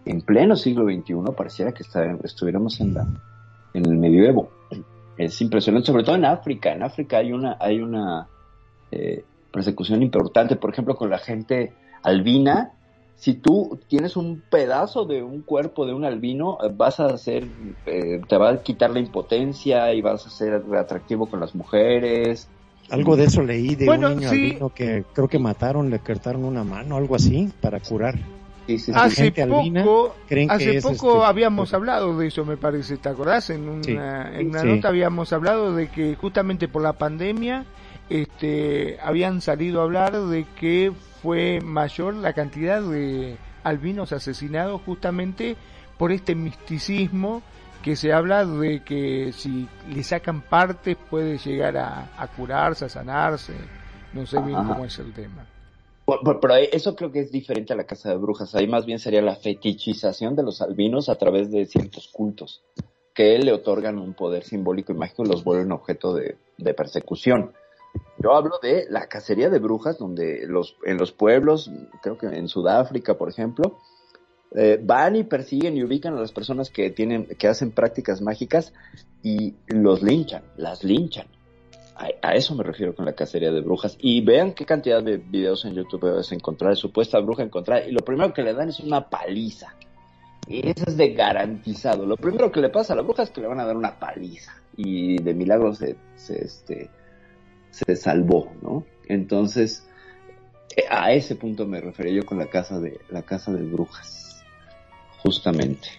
en pleno siglo XXI, pareciera que está- estuviéramos en la, en el medioevo. Es impresionante, sobre todo en África. En África hay una, hay una eh, persecución importante, por ejemplo, con la gente albina. Si tú tienes un pedazo de un cuerpo de un albino, eh, vas a hacer, eh, te va a quitar la impotencia y vas a ser atractivo con las mujeres. Algo de eso leí de Bueno, un niño sí. albino que creo que mataron, le cortaron una mano, algo así, para curar. Sí, sí, sí. Hace poco, creen que hace es, poco este, habíamos hablado de eso, me parece, ¿te acordás? En una, Sí. en una Sí. nota habíamos hablado de que justamente por la pandemia este, habían salido a hablar de que fue mayor la cantidad de albinos asesinados justamente por este misticismo que se habla de que si le sacan partes puede llegar a, a curarse, a sanarse. No sé bien Ajá. cómo es el tema. Pero eso creo que es diferente a la casa de brujas. Ahí más bien sería la fetichización de los albinos a través de ciertos cultos que le otorgan un poder simbólico y mágico y los vuelven objeto de, de persecución. Yo hablo de la cacería de brujas, donde los, en los pueblos, creo que en Sudáfrica, por ejemplo, eh, van y persiguen y ubican a las personas que tienen, que hacen prácticas mágicas y los linchan, las linchan. a, eso me refiero con la cacería de brujas. Y vean qué cantidad de videos en YouTube puedes encontrar, supuesta bruja encontrar, y lo primero que le dan es una paliza. Y eso es de garantizado. Lo primero que le pasa a la bruja es que le van a dar una paliza. Y de milagro se, se, este, se salvó, ¿no? Entonces, eh, a ese punto me refería yo con la casa de, la casa de brujas. Justamente.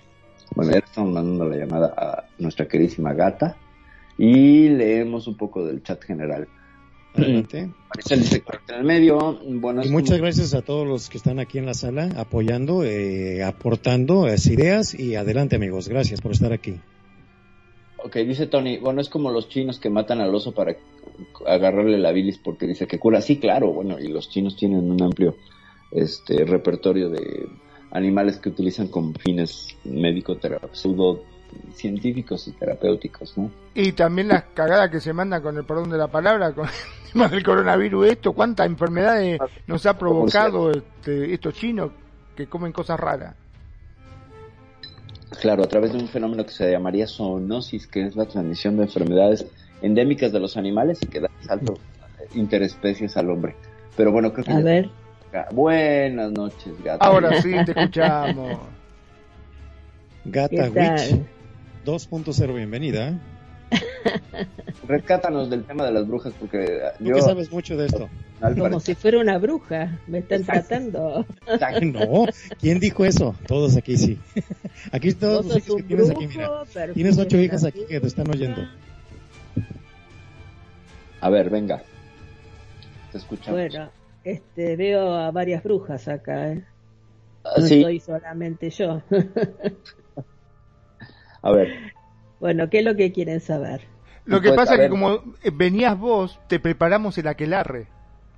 Bueno, ya estamos mandando la llamada a nuestra queridísima gata y leemos un poco del chat general. [CLEARS THROAT] Adelante. en el medio. Bueno, y muchas gracias a todos los que están aquí en la sala apoyando, eh, aportando las ideas y adelante amigos, gracias por estar aquí. Ok, dice Tony, bueno, es como los chinos que matan al oso para agarrarle la bilis porque dice que cura. Sí, claro, bueno, y los chinos tienen un amplio este repertorio de animales que utilizan con fines médico pseudo científicos y terapéuticos, ¿no? Y también las cagadas que se mandan con el perdón de la palabra, con el [LAUGHS] tema del coronavirus, esto, cuántas enfermedades nos ha provocado este, estos chinos que comen cosas raras. Claro, a través de un fenómeno que se llamaría zoonosis, que es la transmisión de enfermedades endémicas de los animales y que da salto interespecies al hombre. Pero bueno, creo que... A ver. Buenas noches, gata. Ahora sí, [LAUGHS] te escuchamos. Gata Witch 2.0, bienvenida. [LAUGHS] Rescátanos del tema de las brujas porque yo... que sabes mucho de esto. Como si fuera una bruja, me están tratando. [LAUGHS] No, ¿quién dijo eso? Todos aquí sí. Aquí todos los hijos que tienes aquí, mira. Tienes ocho hijas aquí que te están oyendo. A ver, venga. Te escuchamos. Bueno, este, veo a varias brujas acá, ¿eh? Ah, no soy solamente yo. [LAUGHS] A ver. Bueno, ¿qué es lo que quieren saber? Lo que pasa es que como venías vos, te preparamos el aquelarre,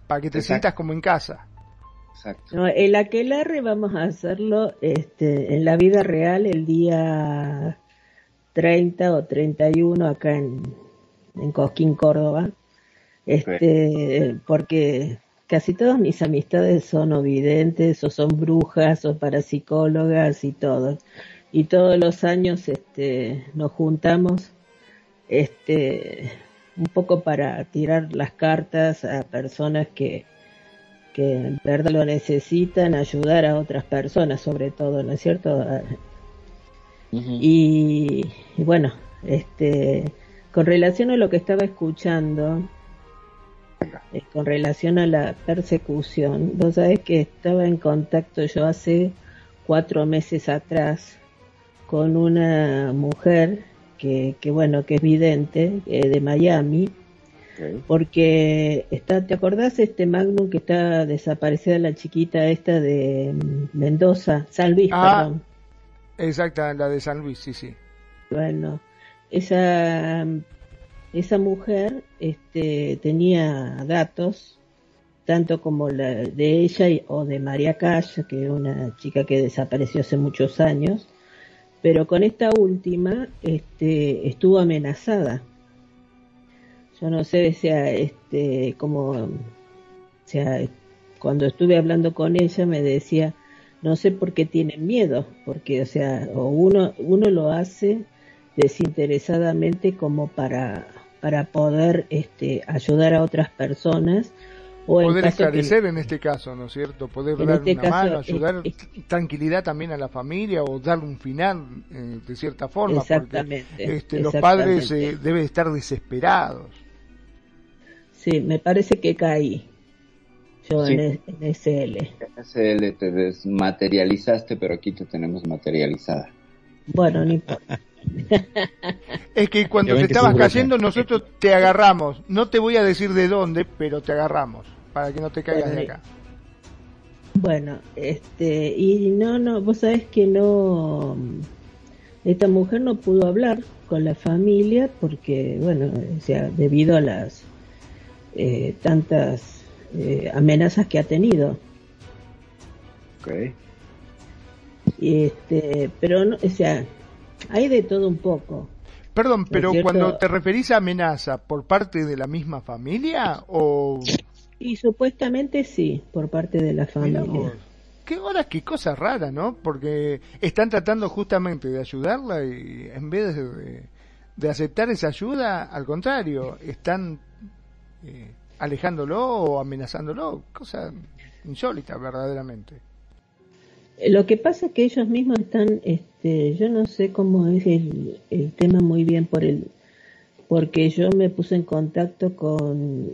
para que te sientas como en casa. Exacto. el aquelarre vamos a hacerlo este, en la vida real el día 30 o 31 acá en, en Cosquín, Córdoba. Este, porque casi todas mis amistades son ovidentes o son brujas o parapsicólogas y todo y todos los años este, nos juntamos este, un poco para tirar las cartas a personas que, que en verdad lo necesitan, ayudar a otras personas sobre todo, ¿no es cierto? y, bueno, este, con relación a lo que estaba escuchando, eh, con relación a la persecución, vos sabés que estaba en contacto yo hace cuatro meses atrás con una mujer que, que bueno, que es vidente, eh, de Miami, porque está, ¿te acordás este Magnum que está desaparecida la chiquita esta de mm, Mendoza, San Luis, ah, perdón? Exacta, la de San Luis, sí, sí. Bueno, esa esa mujer este, tenía datos tanto como la de ella o de María Cash, que es una chica que desapareció hace muchos años, pero con esta última este, estuvo amenazada. Yo no sé, sea, este, como, cuando estuve hablando con ella me decía, no sé por qué tienen miedo, porque, o sea, o uno, uno lo hace desinteresadamente como para, para poder este, ayudar a otras personas, poder esclarecer en este caso, ¿no es cierto? Poder dar este una mano, ayudar tranquilidad también a la familia o darle un final eh, de cierta forma. Exactamente. este, los padres eh, deben estar desesperados. Sí, me parece que caí. Yo en, en, SL. En SL te desmaterializaste, pero aquí te tenemos materializada. Bueno, ni [LAUGHS] es que cuando te estabas cayendo nosotros te agarramos. No te voy a decir de dónde, pero te agarramos para que no te caigas de acá. Bueno, este, y no, no, vos sabés que no, esta mujer no pudo hablar con la familia porque, bueno, o sea, debido a las eh, tantas eh, amenazas que ha tenido. Okay. Y este, pero no, o sea, hay de todo un poco. Perdón, pero cuando te referís a amenaza, ¿por parte de la misma familia o...? Y supuestamente sí, por parte de la familia. Qué horas, qué cosa rara, ¿no? Porque están tratando justamente de ayudarla y en vez de, de aceptar esa ayuda, al contrario, están eh, alejándolo o amenazándolo, cosa insólita verdaderamente. Lo que pasa es que ellos mismos están, este, yo no sé cómo es el, el tema muy bien por el, porque yo me puse en contacto con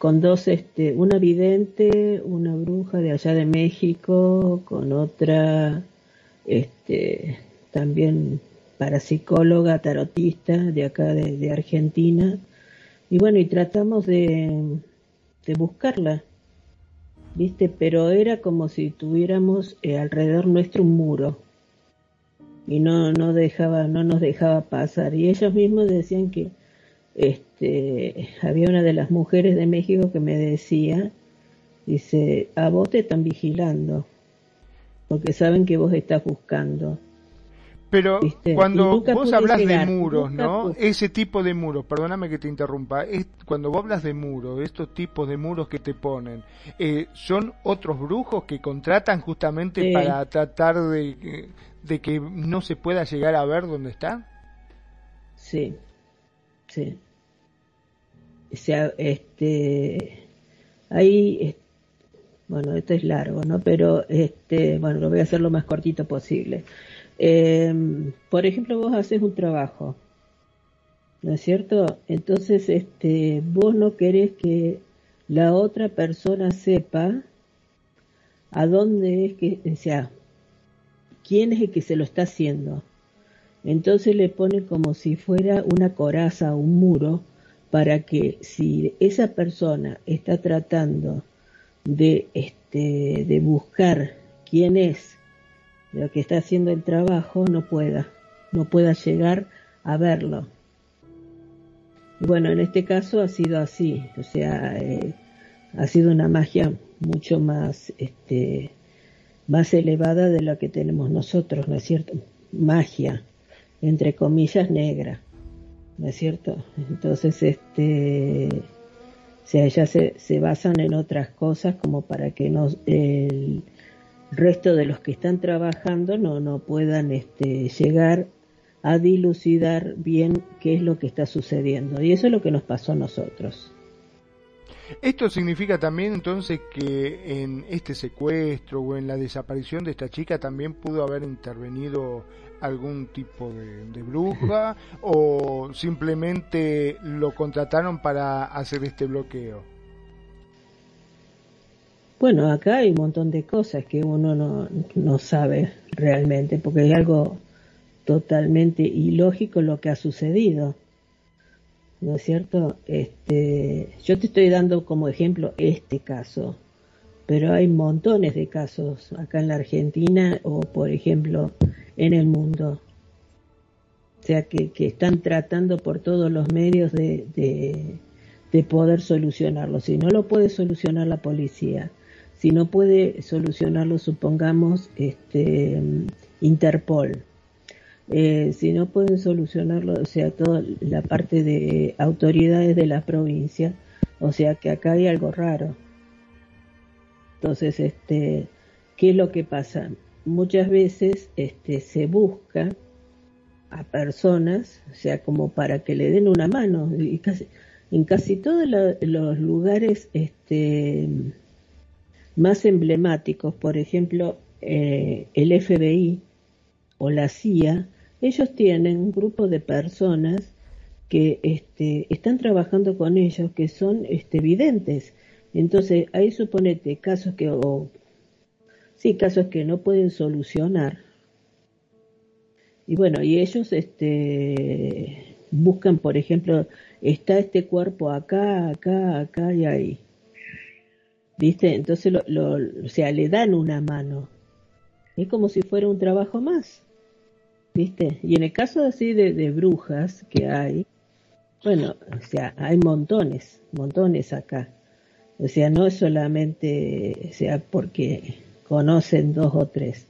con dos, este, una vidente, una bruja de allá de México, con otra, este, también parapsicóloga, tarotista de acá de, Argentina. Y bueno, y tratamos de, de buscarla, ¿viste? Pero era como si tuviéramos eh, alrededor nuestro un muro. Y no, no dejaba, no nos dejaba pasar. Y ellos mismos decían que, este, había una de las mujeres de México que me decía, dice, a vos te están vigilando, porque saben que vos estás buscando. Pero cuando vos hablas de muros, ¿no? Ese tipo de muros, perdóname que te interrumpa, es, cuando vos hablas de muros, estos tipos de muros que te ponen, eh, ¿son otros brujos que contratan justamente para tratar de, de que no se pueda llegar a ver dónde está? Sí, Sí. O sea, este, ahí, bueno, esto es largo, ¿no? Pero, este, bueno, lo voy a hacer lo más cortito posible. Em, por ejemplo, vos haces un trabajo, ¿no es cierto? Entonces, este, vos no querés que la otra persona sepa a dónde es que, o sea, quién es el que se lo está haciendo. Entonces le pone como si fuera una coraza un muro para que si esa persona está tratando de, este, de buscar quién es lo que está haciendo el trabajo, no pueda, no pueda llegar a verlo. Bueno, en este caso ha sido así, o sea, eh, ha sido una magia mucho más, este, más elevada de la que tenemos nosotros, ¿no es cierto? Magia, entre comillas, negra, ¿no es cierto? Entonces, este, o sea, ellas se, se basan en otras cosas como para que no, el resto de los que están trabajando no, no puedan este, llegar a dilucidar bien qué es lo que está sucediendo. Y eso es lo que nos pasó a nosotros. Esto significa también entonces que en este secuestro o en la desaparición de esta chica también pudo haber intervenido algún tipo de, bruja [LAUGHS] o simplemente lo contrataron para hacer este bloqueo? Bueno, acá hay un montón de cosas que uno no, no sabe realmente, porque es algo totalmente ilógico lo que ha sucedido. ¿No es cierto? Este, yo te estoy dando como ejemplo este caso, pero hay montones de casos acá en la Argentina o, por ejemplo, en el mundo. O sea, que, están tratando por todos los medios de, de, poder solucionarlo. Si no lo puede solucionar la policía, si no puede solucionarlo, supongamos, este, Interpol, eh, si no pueden solucionarlo, o sea, toda la parte de autoridades de la provincia, o sea que acá hay algo raro. Entonces, este, ¿qué es lo que pasa? muchas veces este, se busca a personas, o sea, como para que le den una mano. Y casi, en casi todos los lugares este, más emblemáticos, por ejemplo, eh, el FBI o la CIA, ellos tienen un grupo de personas que este, están trabajando con ellos que son este, videntes. Entonces, ahí suponete casos que, o Sí, casos que no pueden solucionar. Y bueno, y ellos este, buscan, por ejemplo, está este cuerpo acá, acá, acá y ahí. ¿Viste? Entonces, lo, lo, o sea, le dan una mano. Es como si fuera un trabajo más. ¿Viste? Y en el caso así de, de brujas que hay, bueno, o sea, hay montones, montones acá. O sea, no es solamente, o sea, porque conocen dos o tres.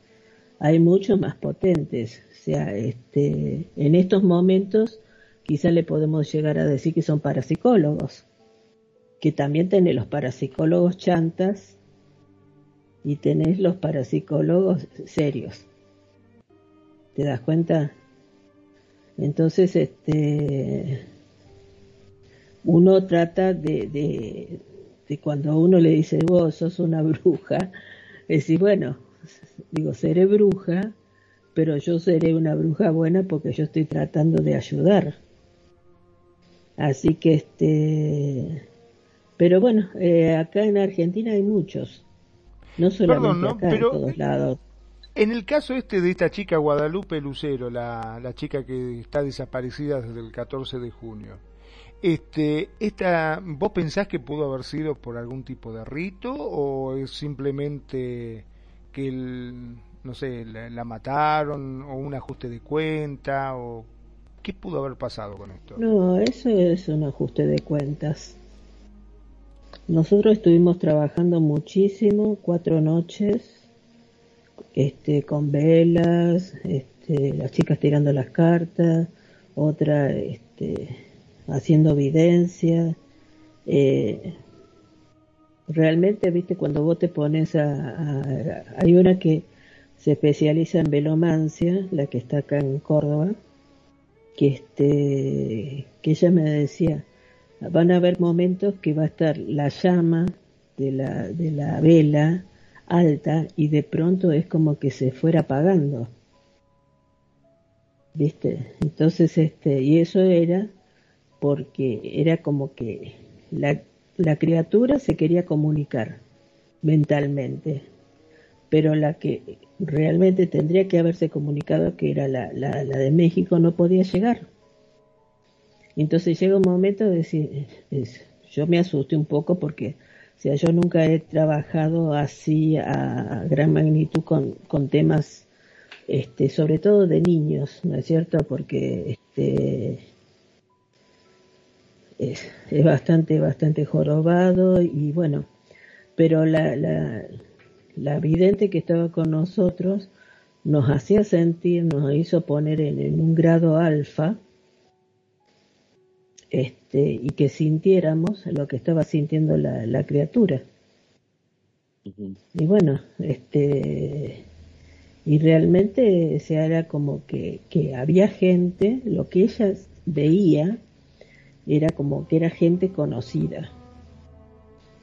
Hay muchos más potentes. O sea, este, en estos momentos quizá le podemos llegar a decir que son parapsicólogos. Que también tenés los parapsicólogos chantas y tenés los parapsicólogos serios. ¿Te das cuenta? Entonces, este, uno trata de, de, cuando uno le dice vos sos una [LAUGHS] bruja, decir, bueno, digo, seré bruja, pero yo seré una bruja buena porque yo estoy tratando de ayudar. Así que este, pero bueno, eh, acá en Argentina hay muchos, no solamente acá, en todos lados. En el caso este de esta chica Guadalupe Lucero, la, la chica que está desaparecida desde el 14 de junio, este, esta, ¿vos pensás que pudo haber sido por algún tipo de rito o es simplemente que el, no sé, la, mataron o un ajuste de cuenta o qué pudo haber pasado con esto? No, eso es un ajuste de cuentas. Nosotros estuvimos trabajando muchísimo, cuatro noches, este, con velas, este, las chicas tirando las cartas, otra, este, haciendo evidencia. Eh, realmente, viste, cuando vos te pones a, Hay una que se especializa en velomancia, la que está acá en Córdoba, que, este, que ella me decía, van a haber momentos que va a estar la llama de la, de la vela alta y de pronto es como que se fuera apagando. ¿Viste? Entonces, este, y eso era porque era como que la, la criatura se quería comunicar mentalmente, pero la que realmente tendría que haberse comunicado, que era la, la, de México, no podía llegar. Entonces llega un momento de decir, yo me asusté un poco porque, o sea, yo nunca he trabajado así a gran magnitud con, con temas, este, sobre todo de niños, ¿no es cierto? Porque, este, es, bastante, bastante jorobado y bueno, pero la, la, la vidente que estaba con nosotros nos hacía sentir, nos hizo poner en, un grado alfa, este, y que sintiéramos lo que estaba sintiendo la, la criatura. Y bueno, este, y realmente se era como que, que había gente, lo que ella veía, era como que era gente conocida.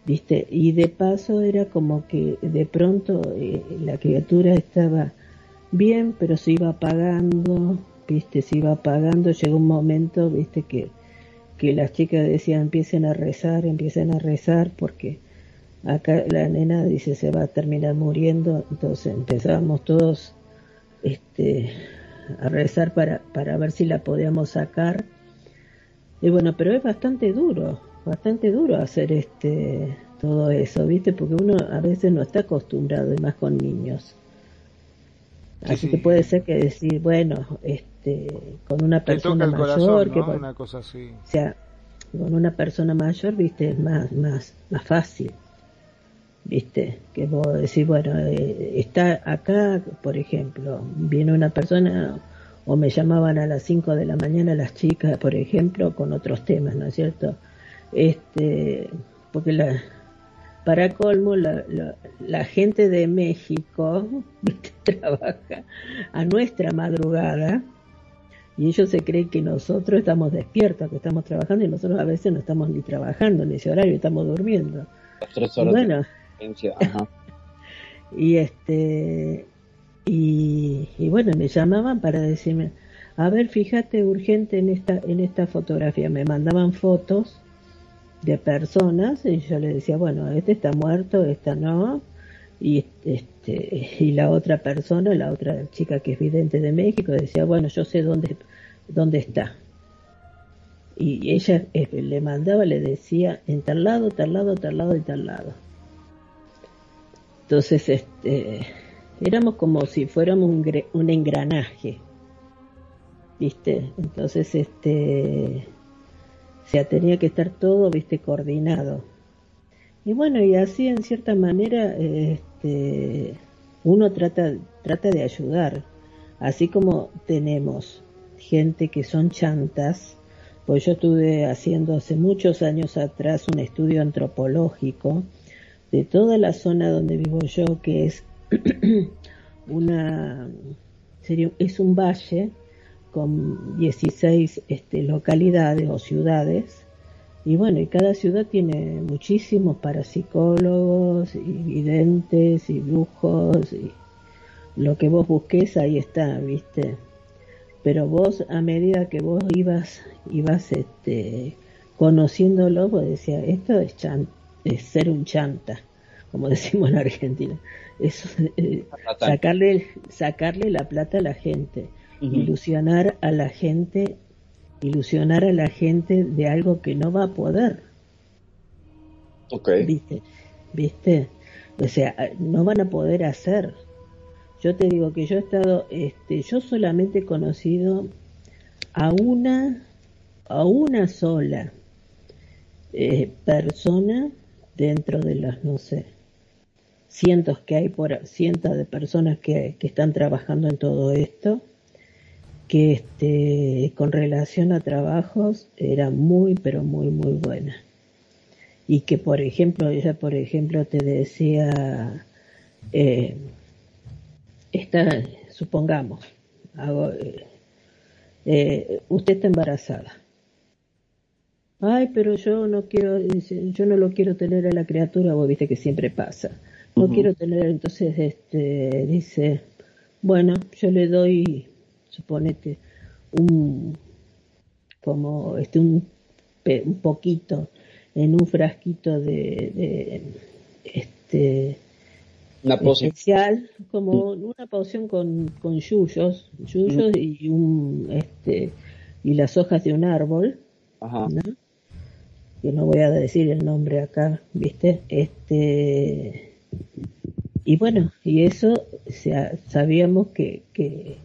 ¿Viste? Y de paso era como que de pronto eh, la criatura estaba bien, pero se iba apagando, ¿viste? Se iba apagando, llegó un momento, ¿viste? Que, que las chicas decían empiecen a rezar, empiecen a rezar, porque acá la nena dice se va a terminar muriendo, entonces empezábamos todos este, a rezar para, para ver si la podíamos sacar y bueno, pero es bastante duro, bastante duro hacer este todo eso, ¿viste? Porque uno a veces no está acostumbrado, y más con niños. Así que puede ser que decir, bueno, este, con una persona mayor, que una cosa así. O sea, con una persona mayor, viste, es más, más, más fácil, viste, que vos decís, bueno, eh, está acá, por ejemplo, viene una persona o me llamaban a las 5 de la mañana las chicas, por ejemplo, con otros temas, ¿no es cierto? Este, porque la, para colmo, la, la, gente de México [LAUGHS] trabaja a nuestra madrugada y ellos se creen que nosotros estamos despiertos, que estamos trabajando y nosotros a veces no estamos ni trabajando en ese horario, estamos durmiendo. Tres horas bueno, [LAUGHS] y este y, bueno, me llamaban para decirme, a ver, fíjate urgente en esta, en esta fotografía. Me mandaban fotos de personas y yo le decía, bueno, este está muerto, esta no. Y, este, y la otra persona, la otra chica que es vidente de México, decía, bueno, yo sé dónde, dónde está. Y ella eh, le mandaba, le decía, en tal lado, tal lado, tal lado y tal lado. Entonces, este, éramos como si fuéramos un, engranaje, ¿viste? Entonces, este, o sea, tenía que estar todo, ¿viste? Coordinado. Y bueno, y así en cierta manera, este, uno trata, trata de ayudar. Así como tenemos gente que son chantas, pues yo estuve haciendo hace muchos años atrás un estudio antropológico de toda la zona donde vivo yo, que es [CLEARS THROAT] una sería, es un valle con 16 este, localidades o ciudades Y bueno, y cada ciudad tiene muchísimos parapsicólogos, y videntes, y brujos, y lo que vos busques ahí está, ¿viste? Pero vos, a medida que vos ibas, ibas este, conociéndolo, vos decías, esto es, es ser un chanta, como [LAUGHS] decimos en Argentina. Eso, eh, sacarle, sacarle la plata a la gente, ilusionar a la gente ilusionar a la gente de algo que no va a poder. Ok. ¿Viste? ¿Viste? O sea, no van a poder hacer. Yo te digo que yo he estado, este, yo solamente he conocido a una, a una sola eh, persona dentro de las, no sé, cientos que hay por, cientos de personas que, que están trabajando en todo esto que este, con relación a trabajos era muy, pero muy, muy buena. Y que, por ejemplo, ella, por ejemplo, te decía, eh, está, supongamos, hago, eh, eh, usted está embarazada. Ay, pero yo no quiero, yo no lo quiero tener a la criatura, vos viste que siempre pasa. No quiero tener, entonces, este, dice, bueno, yo le doy suponete un como este un, un poquito en un frasquito de, este una poción. especial como una poción con, con yuyos, yuyos y un este y las hojas de un árbol Ajá. que no voy a decir el nombre acá viste este y bueno y eso o sea, sabíamos que, que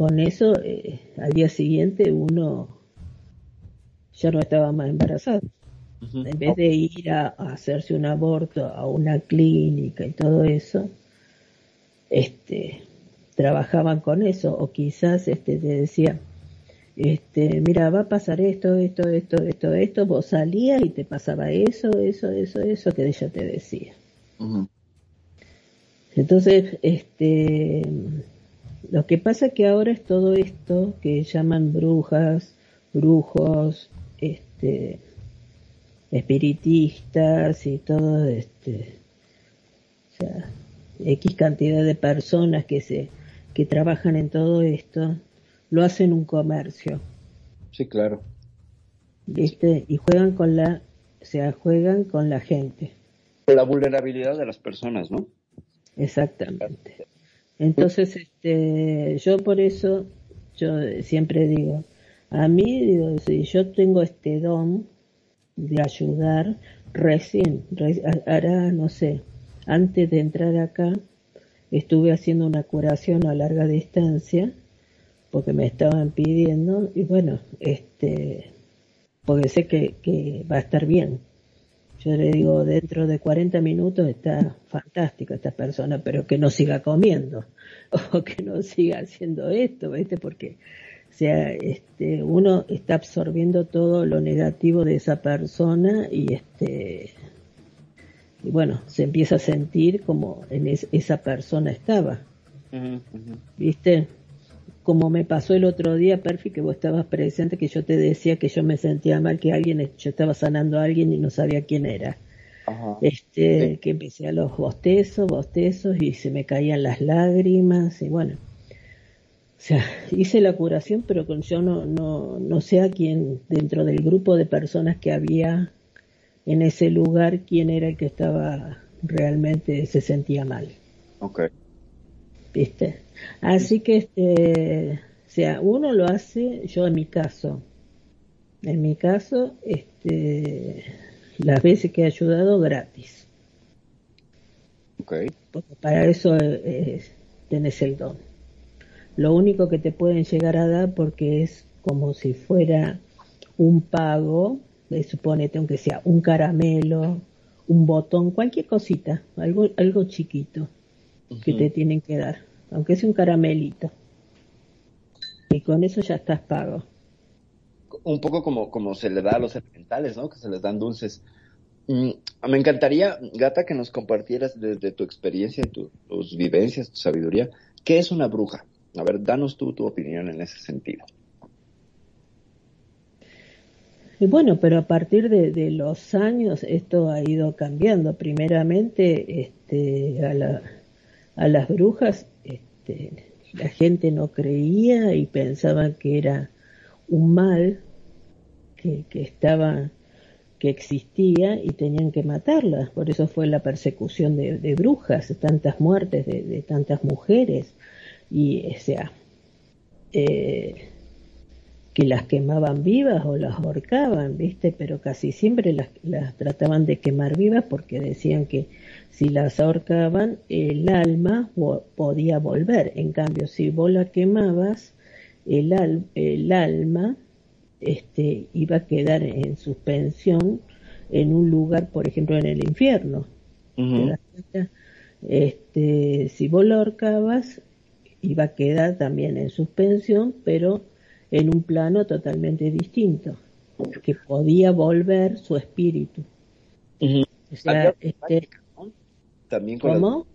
con eso eh, al día siguiente uno ya no estaba más embarazado. En vez de ir a, hacerse un aborto a una clínica y todo eso, este, trabajaban con eso o quizás este, te decía, este, mira, va a pasar esto, esto, esto, esto, esto, vos salías y te pasaba eso, eso, eso, eso que ella te decía. Entonces, este, lo que pasa es que ahora es todo esto que llaman brujas, brujos, este, espiritistas y todo este, o sea, X cantidad de personas que se, que trabajan en todo esto, lo hacen un comercio. Sí, claro. ¿Viste? Y juegan con la, o sea, juegan con la gente. La vulnerabilidad de las personas, ¿no? Exactamente. Entonces, este, yo por eso, yo siempre digo, a mí, digo, si yo tengo este don de ayudar, recién, ahora, no sé, antes de entrar acá, estuve haciendo una curación a larga distancia, porque me estaban pidiendo, y bueno, este, porque sé que, que va a estar bien. Yo le digo, dentro de 40 minutos está fantástico esta persona, pero que no siga comiendo [LAUGHS] o que no siga haciendo esto, ¿viste? Porque, o sea, este, uno está absorbiendo todo lo negativo de esa persona y este, y bueno, se empieza a sentir como en esa persona estaba. ¿Viste? Como me pasó el otro día, Perfi, que vos estabas presente, que yo te decía que yo me sentía mal, que alguien, yo estaba sanando a alguien y no sabía quién era. Este, que empecé a los bostezos, bostezos y se me caían las lágrimas y bueno. O sea, hice la curación, pero con yo no, no, no sé a quién, dentro del grupo de personas que había en ese lugar, quién era el que estaba realmente se sentía mal. Ok. ¿Viste? Así que, este, o sea, uno lo hace, yo en mi caso, en mi caso, este, las veces que he ayudado gratis. Okay. Porque para eso es, tenés el don. Lo único que te pueden llegar a dar porque es como si fuera un pago, suponete aunque sea un caramelo, un botón, cualquier cosita, algo, algo chiquito que te tienen que dar, aunque sea un caramelito. Y con eso ya estás pago. Un poco como, como se le da a los elementales, ¿no? Que se les dan dulces. Mm, me encantaría, Gata, que nos compartieras desde tu experiencia, tu, tus vivencias, tu sabiduría, ¿qué es una bruja? A ver, danos tú tu opinión en ese sentido. Y bueno, pero a partir de, de, los años esto ha ido cambiando. Primeramente, este, a, la, a las brujas este, la gente no creía y pensaban que era un mal que, que estaba que existía y tenían que matarlas. Por eso fue la persecución de, de brujas, tantas muertes de, de, tantas mujeres. Y, o sea, eh, que las quemaban vivas o las ahorcaban, ¿viste? Pero casi siempre las, las trataban de quemar vivas porque decían que si las ahorcaban, el alma podía volver. En cambio, si vos la quemabas, el, al, el alma este, iba a quedar en suspensión en un lugar, por ejemplo, en el infierno. Uh -huh. Este, si vos la ahorcabas, iba a quedar también en suspensión, pero en un plano totalmente distinto, que podía volver su espíritu. Uh -huh. o sea, este, también con ¿Cómo?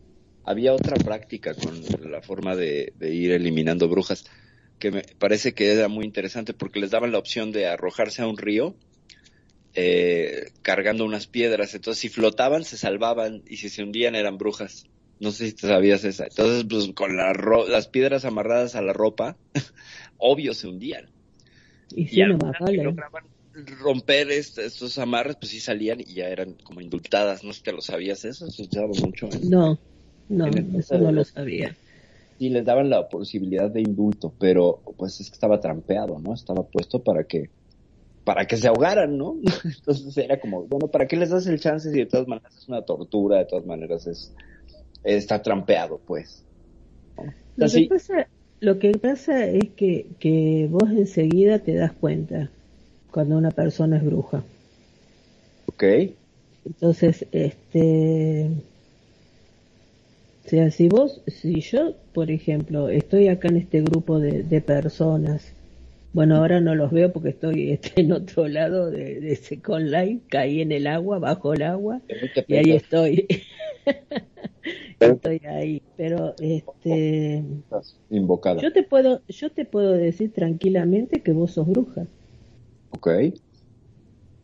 La, había otra práctica con la forma de, de, ir eliminando brujas que me parece que era muy interesante porque les daban la opción de arrojarse a un río eh, cargando unas piedras. Entonces, si flotaban, se salvaban y si se hundían, eran brujas. No sé si te sabías esa. Entonces, pues con la las piedras amarradas a la ropa, [LAUGHS] obvio se hundían. Y, si no vale. lograban romper est estos amarres, pues sí salían y ya eran como indultadas. No sé si te lo sabías eso, se usaba mucho. En, no, no, eso no lo sabía. Sí, les daban la posibilidad de indulto, pero pues es que estaba trampeado, ¿no? Estaba puesto para que para que se ahogaran, ¿no? [LAUGHS] Entonces era como, bueno, ¿para qué les das el chance si de todas maneras es una tortura, de todas maneras es está trampeado, pues. ¿no? Lo, que pasa, lo que pasa es que, que vos enseguida te das cuenta cuando una persona es bruja. Ok. Entonces, este, o sea, si vos, si yo, por ejemplo, estoy acá en este grupo de, de personas, bueno, ahora no los veo porque estoy [LAUGHS] este, en otro lado de, de Second Life, caí en el agua, bajo el agua, y ahí estoy. [LAUGHS] estoy ahí, pero este invocada. Yo te puedo yo te puedo decir tranquilamente que vos sos bruja. Ok.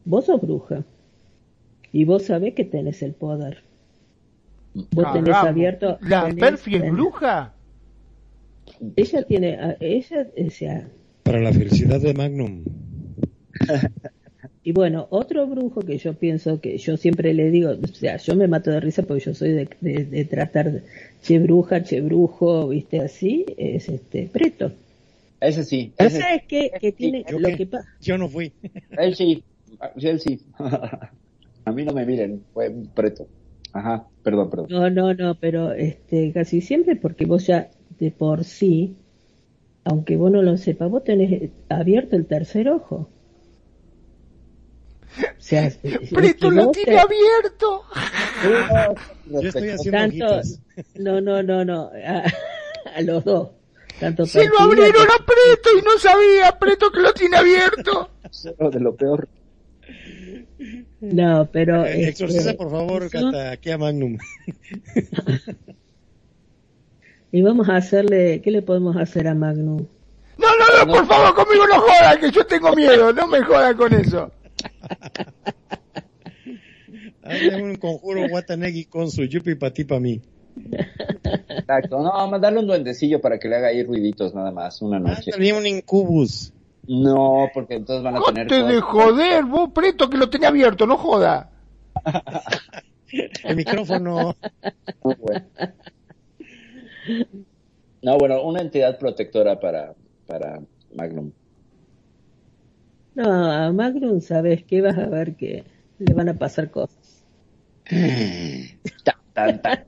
Vos sos bruja. Y vos sabés que tenés el poder. Vos Caramba. tenés abierto. ¿La Perfi es tenés- bruja? Ella tiene, ella, o sea, Para la felicidad de Magnum. [LAUGHS] y bueno, otro brujo que yo pienso que yo siempre le digo, o sea, yo me mato de risa porque yo soy de, de, de tratar de, che bruja, che brujo, viste así, es este, preto. Ese sí. ¿No Ese, sabes qué? Que tiene, ¿Yo lo qué? que pasa, Yo no fui. [LAUGHS] él sí. Él sí. [LAUGHS] A mí no me miren. Fue un preto. Ajá. Perdón, perdón. No, no, no, pero este, casi siempre porque vos ya de por sí, aunque vos no lo sepas, vos tenés abierto el tercer ojo. O sea, [LAUGHS] lo tiene abierto. [LAUGHS] Yo estoy haciendo tanto, no, no, no, no, a, a los dos. Tanto Se lo abrieron a Preto y no sabía Preto que lo tiene abierto. [LAUGHS] De lo peor. No, pero... Eh, Exorciza, este, por favor, Cata, aquí a Magnum. Y vamos a hacerle, ¿qué le podemos hacer a Magnum? No, no, no, por favor, conmigo no jodan, que yo tengo miedo. No me jodan con eso. Hazle un conjuro Watanegi con su yupi para ti, para mí. Exacto. No, mandarle un duendecillo para que le haga ahí ruiditos nada más una Ah, noche. también un incubus. No, porque entonces van a tener Corte de joder, vos Preto que lo tenía abierto, no joda. [LAUGHS] El micrófono. No, bueno. No, bueno, una entidad protectora para, para Magnum. No, a Magnum sabes que vas a ver que le van a pasar cosas. [LAUGHS] Tan, tan, tan.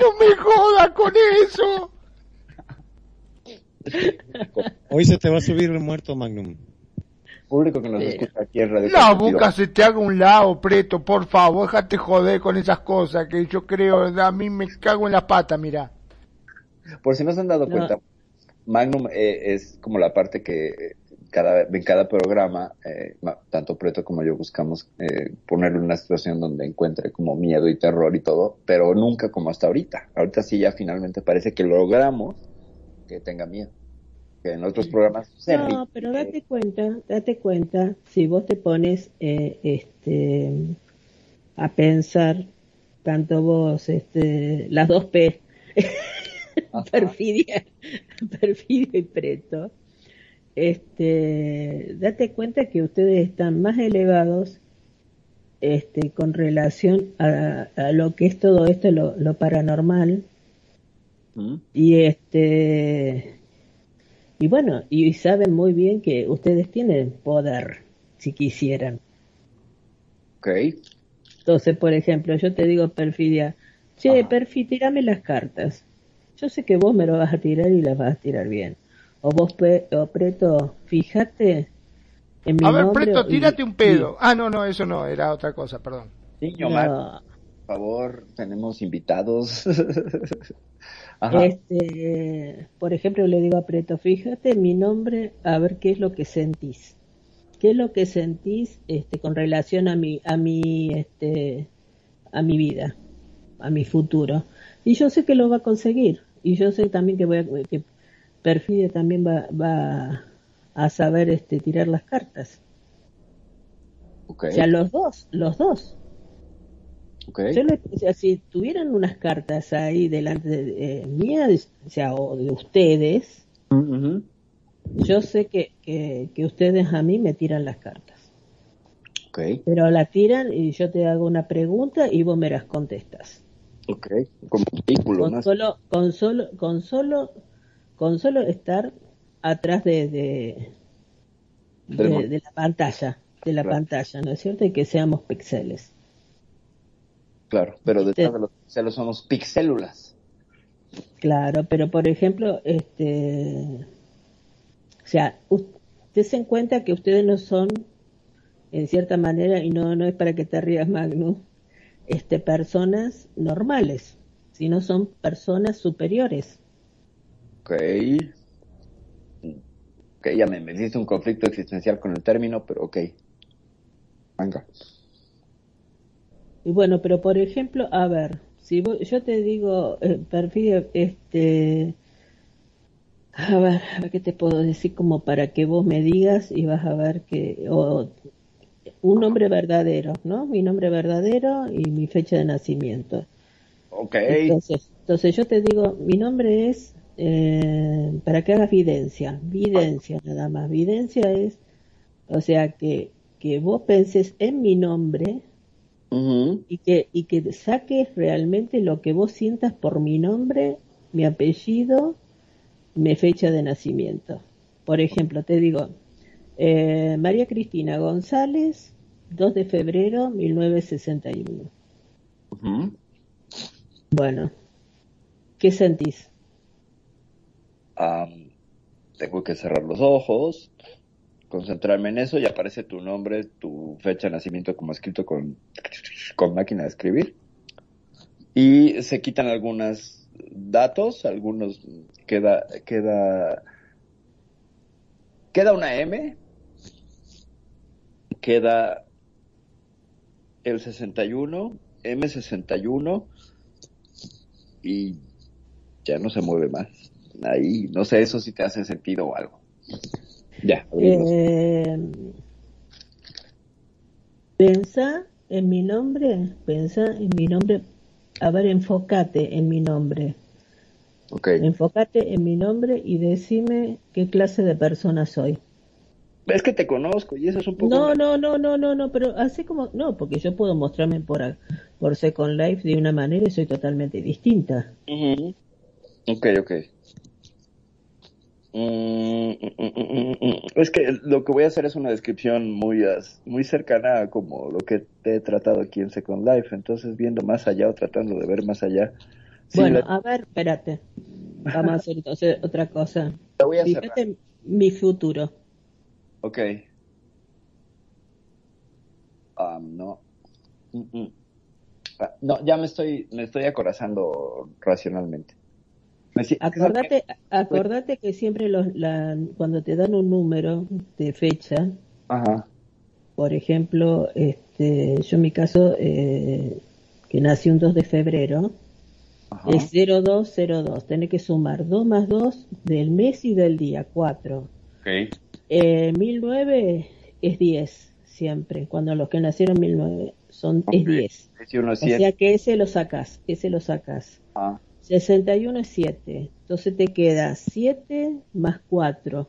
No me joda con eso. [LAUGHS] Hoy se te va a subir el muerto, Magnum. Público que nos escucha aquí en Radio La boca se te haga un lado, Preto, por favor, déjate joder con esas cosas que yo creo, a mí me cago en la pata, mira. Por si no se han dado No. cuenta, Magnum eh, es como la parte que eh, cada, en cada programa, eh, tanto Preto como yo buscamos eh, ponerle una situación donde encuentre como miedo y terror y todo, pero nunca como hasta ahorita. Ahorita sí ya finalmente parece que logramos que tenga miedo. Que en otros programas se No, ríe. pero date cuenta, date cuenta, si vos te pones eh, este, a pensar, tanto vos, este, las dos P, [LAUGHS] perfidia, perfidia y preto, este, date cuenta que ustedes están más elevados este, con relación a, a lo que es todo esto, lo, lo paranormal, ¿Mm? y este y bueno, y saben muy bien que ustedes tienen poder si quisieran. Ok. Entonces, por ejemplo, yo te digo, Perfidia, che, Ajá. Perfi, tirame las cartas. Yo sé que vos me lo vas a tirar y las vas a tirar bien. O vos, Pe- o Preto, fíjate en mi A ver, nombre Preto, y- tírate un pedo. Ah, no, no, eso no, era otra cosa, perdón. Niño No, Mar, por favor, tenemos invitados. [LAUGHS] Ajá. Este, por ejemplo, le digo a Preto, fíjate en mi nombre, a ver qué es lo que sentís. ¿Qué es lo que sentís este, con relación a mi, a mi, este, a mi vida, a mi futuro? Y yo sé que lo va a conseguir. Y yo sé también que voy a, que Perfidia también va, va a saber este, tirar las cartas. Ok. O sea, los dos, los dos. ok. Yo le- o sea, si tuvieran unas cartas ahí delante de eh, mías, o sea, o de ustedes, yo sé que, que, que ustedes a mí me tiran las cartas. Ok. Pero la tiran y yo te hago una pregunta y vos me las contestas. Ok. Como un vehículo Con más. solo, con solo, con solo, con solo estar atrás de, de, la pantalla, de la Claro. pantalla, ¿no es cierto? Y que seamos píxeles. Claro, pero detrás Este- de los celos somos pixélulas. Claro, pero por ejemplo, este, o sea, usted se en cuenta que ustedes no son, en cierta manera, y no, no es para que te rías, Magnus, este, personas normales, sino son personas superiores. Ok. Ok, ya me metiste un conflicto existencial con el término, pero ok. Venga. Y bueno, pero por ejemplo, a ver, si vos- yo te digo, eh, Perfidia, este, a ver, a ver qué te puedo decir como para que vos me digas y vas a ver que, o un nombre verdadero, ¿no? Mi nombre verdadero y mi fecha de nacimiento. Ok. Entonces, entonces yo te digo, mi nombre es, eh, para que hagas videncia, videncia nada más. Videncia es, o sea, que, que vos penses en mi nombre y que, y que saques realmente lo que vos sientas por mi nombre, mi apellido, mi fecha de nacimiento. Por ejemplo, te digo, eh, María Cristina González, 2 de febrero 1961. Ujú. Bueno, ¿qué sentís? Am, tengo que cerrar los ojos, concentrarme en eso y aparece tu nombre, tu fecha de nacimiento como escrito con, con máquina de escribir. Y se quitan algunos datos, algunos queda, queda, queda una M, queda el 61, M61 y ya no se mueve más. Ahí, no sé, eso si te hace sentido o algo. Ya. Eh, pensá en mi nombre, pensá en mi nombre, a ver, enfócate en mi nombre, ok. enfócate en mi nombre y decime qué clase de persona soy. Es que te conozco y eso es un poco... No, no, no, no, no, no, pero así como, no, porque yo puedo mostrarme por, por Second Life de una manera y soy totalmente distinta. Ok, ok. Mm, mm, mm, mm, mm. Es que lo que voy a hacer es una descripción muy, muy cercana a como lo que te he tratado aquí en Second Life, entonces viendo más allá o tratando de ver más allá. Sí, bueno, la- a ver, espérate, vamos a hacer entonces otra cosa. la voy a cerrar. Fíjate mi futuro. Ok. Ah, no. Mm, mm. Ah, no, ya me estoy, me estoy acorazando racionalmente. Me si- Acordate, acordate que siempre los, la, cuando te dan un número de fecha, Ajá. por ejemplo, este, yo en mi caso, eh, que nací un 2 de febrero, Ajá. Es 0202. Tenés que sumar 2 más 2 del mes y del día, 4. Okay. Eh, 1009 es 10 siempre. Cuando los que nacieron 1009 son okay. es 10. o sea que ese lo sacas, ese lo sacas. Ah. 61 es 7. Entonces te queda 7 más 4.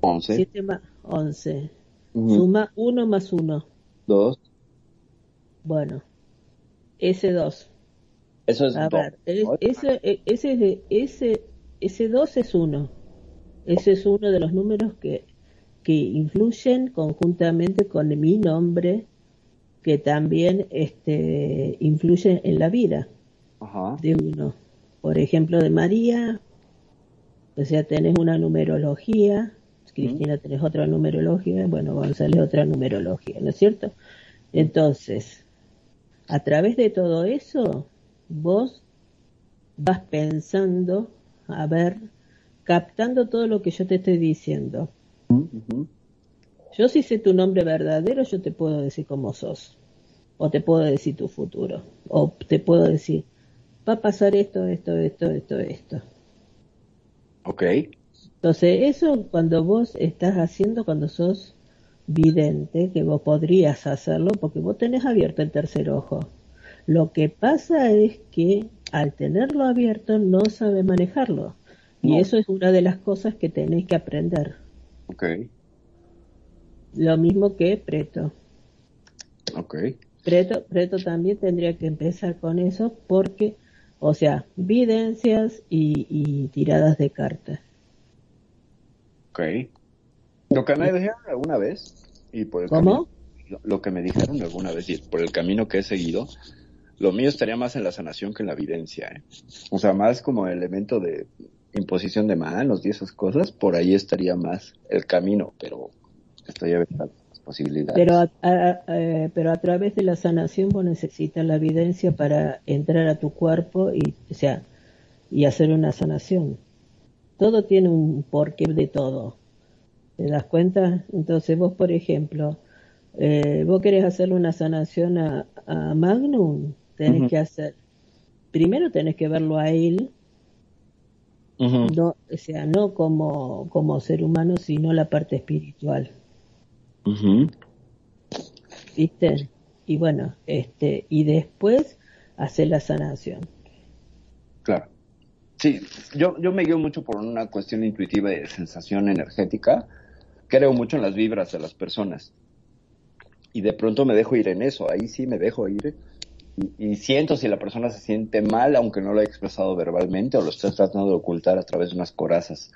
11. 7 más 11. Uh -huh. Suma 1 más 1. 2. Bueno, ese 2. Eso es A 2. ver, es- ese, e- ese, ese, ese 2 es 1. Ese es uno de los números que, que influyen conjuntamente con mi nombre, que también este, influyen en la vida Ajá. de uno. Por ejemplo, de María, o sea, tenés una numerología, Cristina tenés otra numerología, bueno, González otra numerología, ¿no es cierto? Entonces, a través de todo eso, vos vas pensando, a ver, captando todo lo que yo te estoy diciendo. Yo si sé tu nombre verdadero, yo te puedo decir cómo sos. O te puedo decir tu futuro. O te puedo decir, va a pasar esto, esto, esto, esto, esto. Ok. Entonces, eso cuando vos estás haciendo, cuando sos vidente, que vos podrías hacerlo, porque vos tenés abierto el tercer ojo. Lo que pasa es que al tenerlo abierto no sabes manejarlo. Y No. eso es una de las cosas que tenés que aprender. Ok. Lo mismo que Preto. Ok. Preto, Preto también tendría que empezar con eso porque, o sea, videncias y, y tiradas de cartas. Ok. Lo que me dijeron alguna vez, y por el ¿Cómo? camino- lo, que me dijeron alguna vez, y por el camino que he seguido, lo mío estaría más en la sanación que en la evidencia. ¿eh? O sea, más como elemento de imposición de manos y esas cosas, por ahí estaría más el camino, pero estoy abierto a las posibilidades. Pero a, a- eh, pero a través de la sanación vos necesitas la evidencia para entrar a tu cuerpo y, o sea, y hacer una sanación. Todo tiene un porqué de todo. ¿Te das cuenta? Entonces vos, por ejemplo, eh, vos querés hacerle una sanación a, a Magnum, tenés que hacer, primero tenés que verlo a él, no, o sea, no como, como ser humano, sino la parte espiritual. Ujú. ¿viste? Y bueno, este, y después hacer la sanación. Claro. Sí, yo, yo me guío mucho por una cuestión intuitiva de sensación energética. Creo mucho en las vibras de las personas. Y de pronto me dejo ir en eso. Ahí sí me dejo ir. Y, y siento si la persona se siente mal, aunque no lo haya expresado verbalmente, o lo está tratando de ocultar a través de unas corazas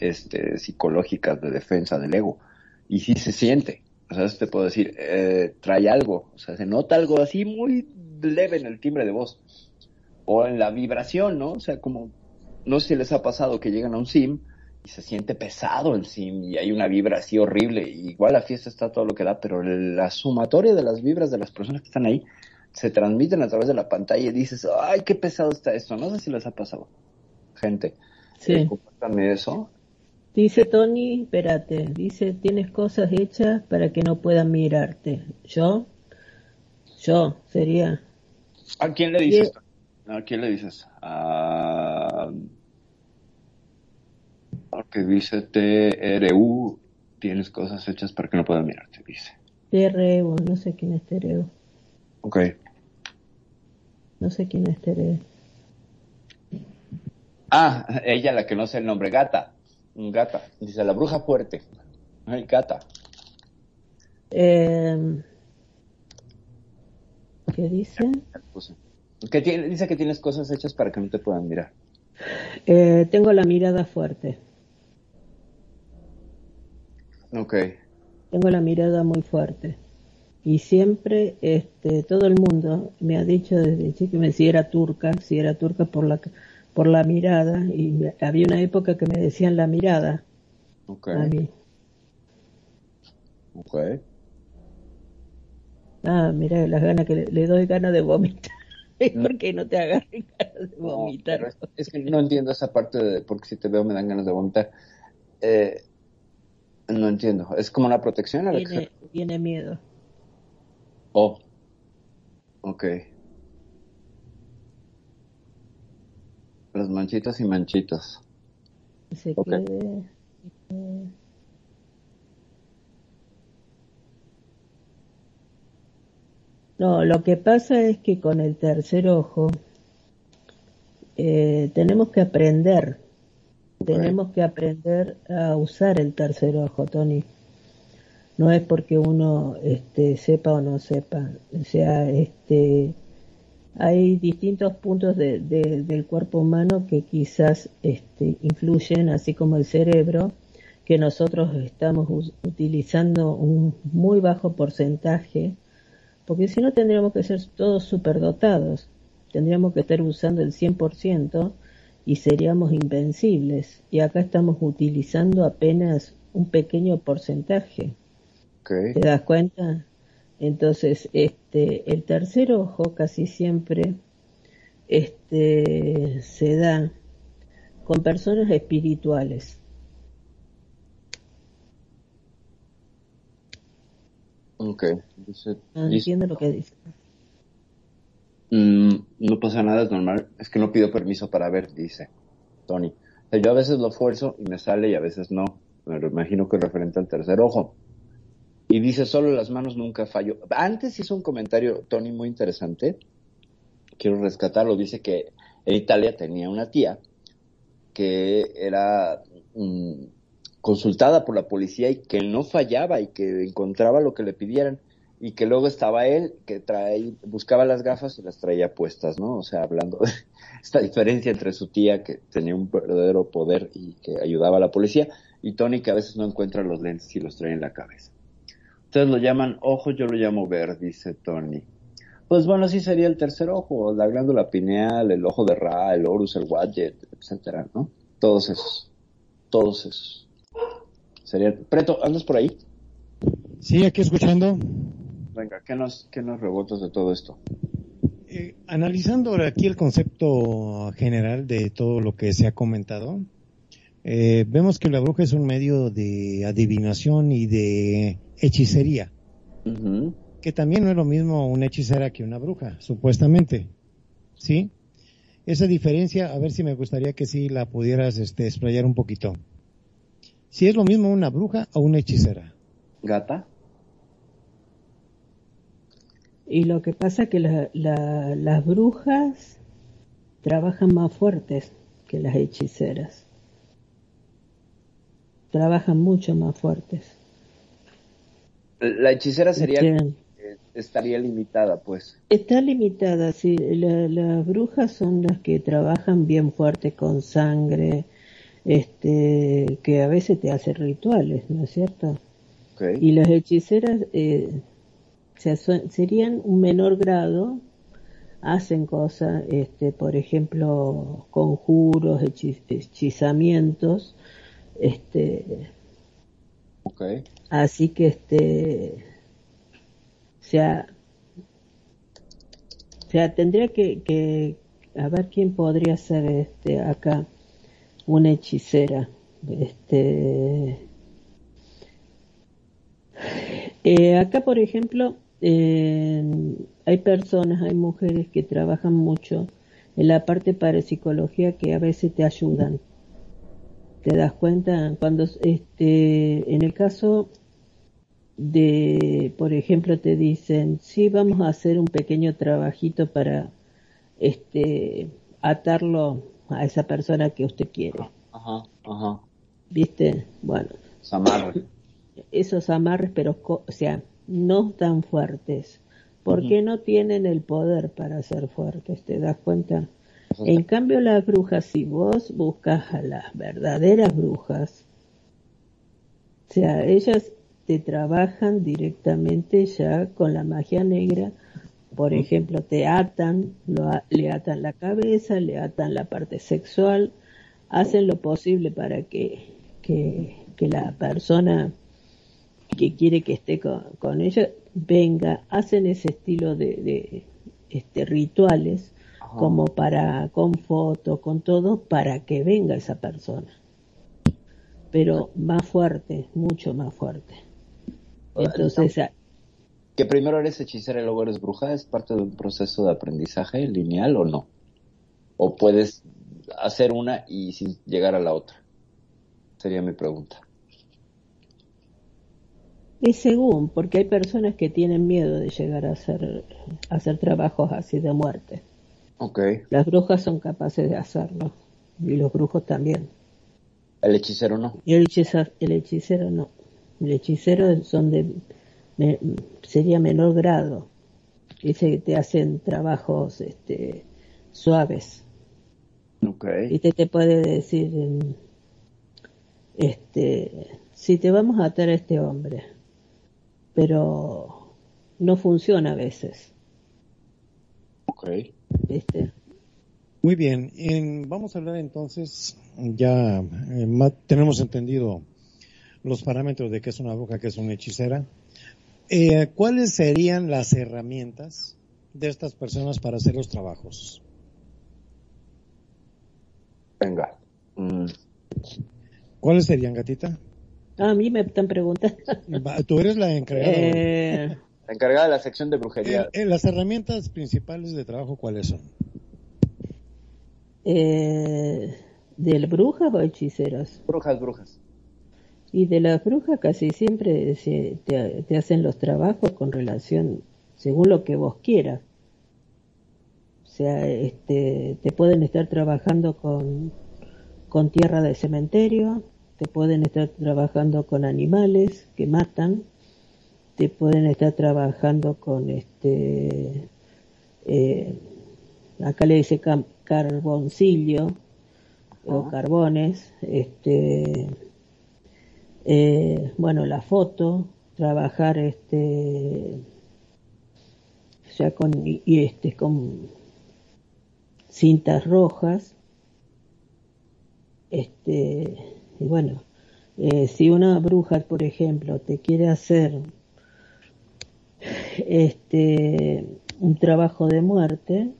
este, psicológicas de defensa del ego. Y sí se siente. O sea, eso te puedo decir, eh, trae algo. O sea, se nota algo así muy leve en el timbre de voz o en la vibración, ¿no? O sea, como, no sé si les ha pasado que llegan a un sim y se siente pesado el sim y hay una vibra así horrible. igual la fiesta está todo lo que da, pero la sumatoria de las vibras de las personas que están ahí se transmiten a través de la pantalla y dices, ay, qué pesado está esto. No sé si les ha pasado. Gente, Sí. eh, eso. Dice Tony, espérate, dice, tienes cosas hechas para que no puedan mirarte. ¿Yo? Yo, sería. ¿A quién le dices? ¿A quién le dices? A... Que dice TRU, tienes cosas hechas para que no puedan mirarte, dice. Tereo, no sé quién es Tereo. Ok. No sé quién es Tereo. Ah, ella la que no sé el nombre, Gata. Gata. Dice la bruja fuerte. Ay, Gata. Eh, ¿Qué dice? Que tiene, dice que tienes cosas hechas para que no te puedan mirar. Eh, tengo la mirada fuerte. Ok. Tengo la mirada muy fuerte. Y siempre, este, todo el mundo me ha dicho desde chico me si era turca, si era turca por la, por la mirada. Y había una época que me decían la mirada Ok. a mí. Ok. Ah, mira, las ganas que le, le doy ganas de vomitar. [LAUGHS] ¿Por qué no te agarren ganas de No, vomitar? pero es, es que no entiendo esa parte de porque si te veo me dan ganas de vomitar. Eh, no entiendo. Es como una protección a la que Viene, se- viene miedo. Oh. Ok. Manchitas, manchitas y manchitas. Se Ok. quede- No, lo que pasa es que con el tercer ojo eh, tenemos que aprender, tenemos que aprender a usar el tercer ojo, Tony. No es porque uno este, sepa o no sepa, o sea, este, hay distintos puntos de- de- del cuerpo humano que quizás este, influyen, así como el cerebro, que nosotros estamos utilizando un muy bajo porcentaje, porque si no tendríamos que ser todos superdotados, tendríamos que estar usando el 100% y seríamos invencibles. Y acá estamos utilizando apenas un pequeño porcentaje. ¿Te das cuenta? Entonces, este, el tercer ojo casi siempre este, se da con personas espirituales. Ok. Dice, entiendo lo que dice. "Mm, no pasa nada, es normal. Es que no pido permiso para ver, dice Tony. O sea, yo a veces lo fuerzo y me sale y a veces no. Me imagino que es referente al tercer ojo. Y dice, solo las manos nunca fallo. Antes hizo un comentario, Tony, muy interesante. Quiero rescatarlo. Dice que en Italia tenía una tía que era mm, consultada por la policía y que no fallaba y que encontraba lo que le pidieran y que luego estaba él que traía, buscaba las gafas y las traía puestas, ¿no? O sea, hablando de [LAUGHS] esta diferencia entre su tía que tenía un verdadero poder y que ayudaba a la policía y Tony que a veces no encuentra los lentes y los trae en la cabeza. Ustedes lo llaman ojo, yo lo llamo ver, dice Tony. Pues bueno, sí sería el tercer ojo, la glándula pineal, el ojo de Ra, el orus, el wadjet, etcétera, ¿no? Todos esos. Todos esos. Sería... Preto, ¿andas por ahí? Sí, aquí escuchando. Venga, ¿qué nos, qué nos rebotas de todo esto? Eh, analizando aquí el concepto general de todo lo que se ha comentado, eh, vemos que la bruja es un medio de adivinación y de hechicería, que también no es lo mismo una hechicera que una bruja, supuestamente. ¿Sí? Esa diferencia, a ver si me gustaría que sí la pudieras este, explayar un poquito. Si es lo mismo una bruja o una hechicera. ¿Gata? Y lo que pasa es que la- la- las brujas trabajan más fuertes que las hechiceras. Trabajan mucho más fuertes. La hechicera sería... Eh, estaría limitada, pues. Está limitada, sí. La- las brujas son las que trabajan bien fuerte con sangre, este, que a veces te hacen rituales, ¿no es cierto? Ok. Y las hechiceras eh, se serían un menor grado, hacen cosas, este, por ejemplo, conjuros, hechi- hechizamientos, este, Ok. Así que este, o sea, o sea, tendría que, que a ver quién podría ser este acá una hechicera, este. Eh, acá, por ejemplo, hay personas, hay mujeres que trabajan mucho en la parte parapsicología que a veces te ayudan. ¿Te das cuenta? Cuando, este, en el caso de, por ejemplo, te dicen, sí, vamos a hacer un pequeño trabajito para, este, atarlo a esa persona que usted quiere. Ajá, ajá. ¿Viste? Bueno, Samarre. esos amarres, pero, o sea, no tan fuertes, porque no tienen el poder para ser fuertes, ¿te das cuenta? En cambio, las brujas, si vos buscas a las verdaderas brujas, o sea, ellas te trabajan directamente ya con la magia negra, por ejemplo, te atan, lo le atan la cabeza, le atan la parte sexual, hacen lo posible para que, que, que la persona que quiere que esté con, con ella venga, hacen ese estilo de, de este, rituales como para con fotos, con todo, para que venga esa persona. Pero más fuerte, mucho más fuerte. Entonces, Que primero eres hechicera y luego eres bruja, ¿es parte de un proceso de aprendizaje lineal o no? ¿O puedes hacer una y sin llegar a la otra? Sería mi pregunta. Y según, porque hay personas que tienen miedo de llegar a hacer, a hacer trabajos así de muerte. Ok. Las brujas son capaces de hacerlo. Y los brujos también. El hechicero no. Y el hechicero, el hechicero no. El hechicero son de, me- sería menor grado. Dice que te hacen trabajos este, suaves. Ok. Y te, te puede decir, este, si te vamos a atar a este hombre, pero no funciona a veces, Ok. ¿viste? Muy bien, en- vamos a hablar entonces, ya eh, tenemos entendido los parámetros de qué es una bruja, qué es una hechicera. Eh, ¿Cuáles serían las herramientas de estas personas para hacer los trabajos? Venga. Mm, ¿Cuáles serían, gatita? A mí me están preguntando. Tú eres la encargada. hoy. Eh, La encargada de la sección de brujería. Eh, eh, las herramientas principales de trabajo, ¿cuáles son? eh, ¿De brujas o hechiceros? Brujas, brujas. Y de las brujas casi siempre se- te, te hacen los trabajos con relación, según lo que vos quieras. O sea, este, te pueden estar trabajando con, con tierra de cementerio, te pueden estar trabajando con animales que matan, te pueden estar trabajando con este, eh, acá le dice carboncillo o carbones, este, eh, bueno, la foto, trabajar este, ya con, y, y, este, con cintas rojas, este, y bueno, eh, si una bruja, por ejemplo, te quiere hacer este, un trabajo de muerte,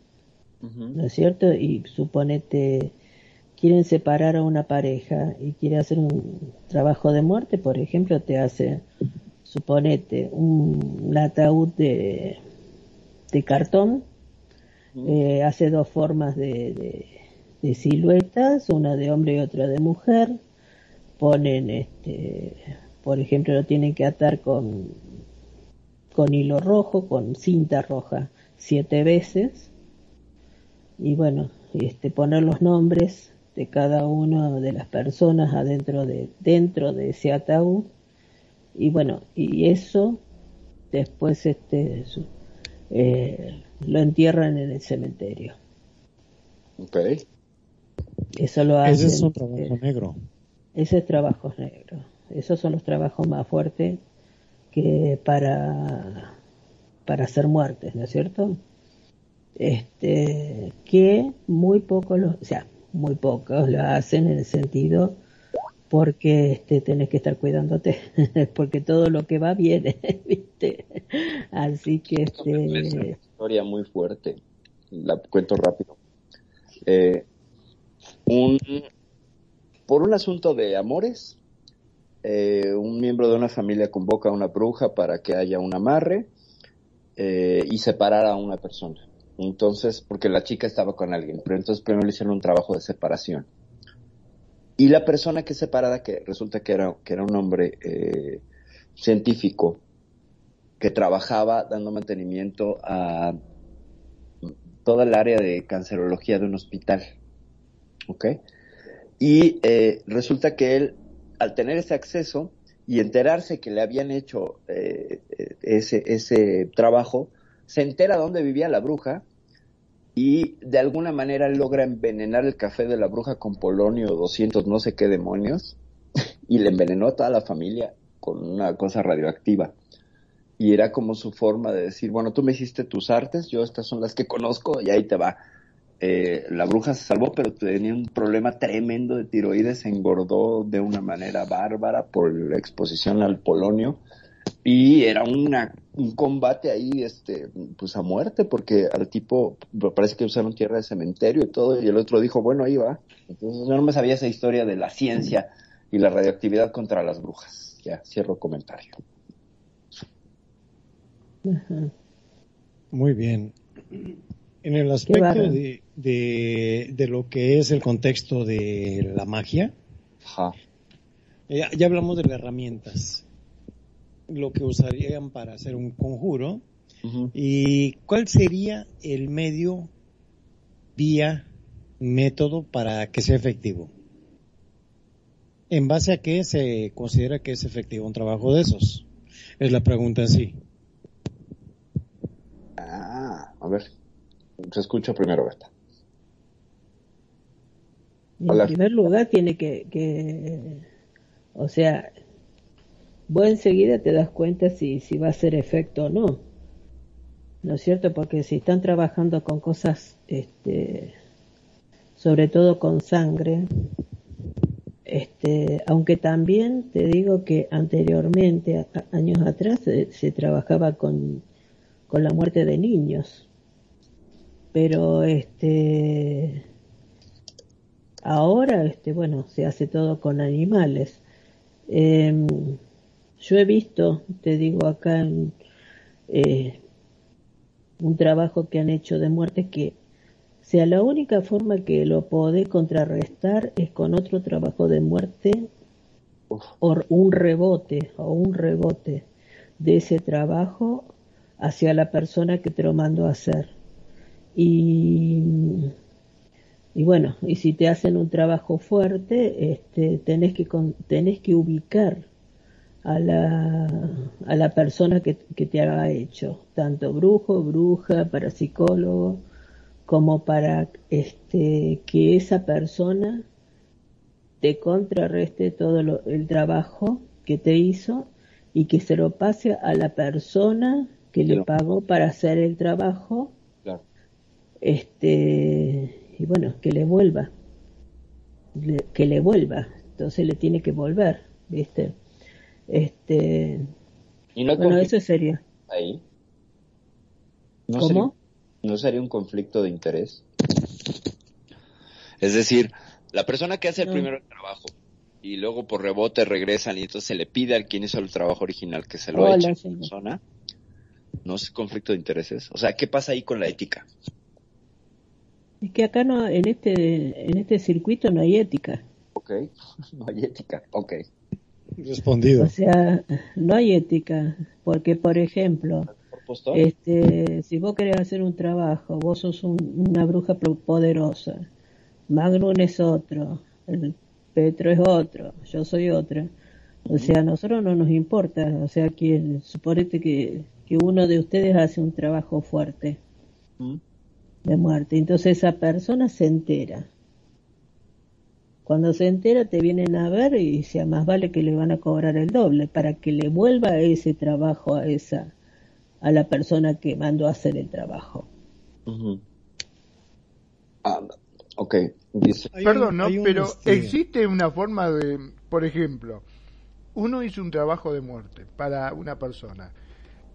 ¿no es cierto? Y suponete, quieren separar a una pareja y quiere hacer un trabajo de muerte, por ejemplo, te hace, suponete, un, un ataúd de, de cartón, eh, hace dos formas de, de, de siluetas, una de hombre y otra de mujer, ponen, este, por ejemplo, lo tienen que atar con, con hilo rojo, con cinta roja, siete veces, y bueno, este, poner los nombres de cada una de las personas adentro de, dentro de ese ataúd, y bueno, y eso después este, su- eh, lo entierran en el cementerio. Ok. Eso lo hacen. Ese es un eh, trabajo negro. Ese es trabajo negro. Esos son los trabajos más fuertes que para, para hacer muertes, ¿no es cierto? Este, que muy pocos lo, o sea, muy pocos lo hacen en el sentido porque este tenés que estar cuidándote, [LAUGHS] porque todo lo que va viene, [LAUGHS] ¿viste? Así que Es una este, historia muy fuerte. La cuento rápido. Eh, un, por un asunto de amores, eh, un miembro de una familia convoca a una bruja para que haya un amarre eh, y separar a una persona. Entonces, porque la chica estaba con alguien, pero entonces primero le hicieron un trabajo de separación. Y la persona que es separada, que resulta que era, que era un hombre eh, científico, que trabajaba dando mantenimiento a toda el área de cancerología de un hospital. ¿Ok? Y eh, resulta que él, al tener ese acceso y enterarse que le habían hecho eh, eh, ese, ese trabajo, se entera dónde vivía la bruja y de alguna manera logra envenenar el café de la bruja con polonio 200 no sé qué demonios y le envenenó a toda la familia con una cosa radioactiva. Y era como su forma de decir, bueno, tú me hiciste tus artes, yo estas son las que conozco y ahí te va. Eh, la bruja se salvó, pero tenía un problema tremendo de tiroides, se engordó de una manera bárbara por la exposición al polonio y era una, un combate ahí, este, pues a muerte, porque al tipo parece que usaron tierra de cementerio y todo, y el otro dijo, bueno, ahí va. Entonces yo no me sabía esa historia de la ciencia y la radioactividad contra las brujas. Ya, cierro comentario. ajá. Muy bien. En el aspecto de, de, de, lo que es el contexto de la magia, Ajá. ya, ya hablamos de las herramientas, lo que usarían para hacer un conjuro y cuál sería el medio, vía, método para que sea efectivo. ¿En base a qué se considera que es efectivo un trabajo de esos? Es la pregunta en sí. Ah, a ver. Se escucha primero, Berta. En Hola. primer lugar, tiene que, que, o sea, vos enseguida te das cuenta si, si va a ser efecto o no. ¿No es cierto? Porque si están trabajando con cosas, este, sobre todo con sangre, este, aunque también te digo que anteriormente, años atrás, se, se trabajaba con, con la muerte de niños. Pero este, Ahora, este, bueno, se hace todo con animales. Em, yo he visto, te digo acá, en, eh, un trabajo que han hecho de muerte que, o sea, la única forma que lo podés contrarrestar es con otro trabajo de muerte Uf. o un rebote, o un rebote de ese trabajo hacia la persona que te lo mandó a hacer. Y y bueno, y si te hacen un trabajo fuerte, este, tenés que tenés que ubicar a la, a la persona que, que te haga hecho, tanto brujo, bruja, parapsicólogo, como para este, que esa persona te contrarreste todo lo- el trabajo que te hizo y que se lo pase a la persona que le pagó para hacer el trabajo Claro. este y bueno que le vuelva Le- que le vuelva. Entonces le tiene que volver viste este Y no hay bueno eso sería ahí. ¿No cómo Sería, ¿No sería un conflicto de interés? Es decir, la persona que hace el No. primero el trabajo y luego por rebote regresan y entonces se le pide al quien hizo el trabajo original que se lo Hola, eche a la señor. persona. ¿No es conflicto de intereses? O sea, ¿qué pasa ahí con la ética? es que acá no en este en este circuito no hay ética Ok, [LAUGHS] no hay ética, ok. Respondido. o sea no hay ética porque por ejemplo. Este, si vos querés hacer un trabajo, vos sos un- una bruja poderosa, Magnum es otro, el Petro es otro, yo soy otra. O sea, a nosotros no nos importa, o sea, que suponete que, que uno de ustedes hace un trabajo fuerte ¿Mm? de muerte, entonces esa persona se entera. Cuando se entera te vienen a ver y sea más vale que le van a cobrar el doble para que le vuelva ese trabajo a esa a la persona que mandó a hacer el trabajo. Ujú. Ah, ok, dice. Perdón, ¿no? un, Pero este, existe una forma de, por ejemplo, uno hizo un trabajo de muerte para una persona.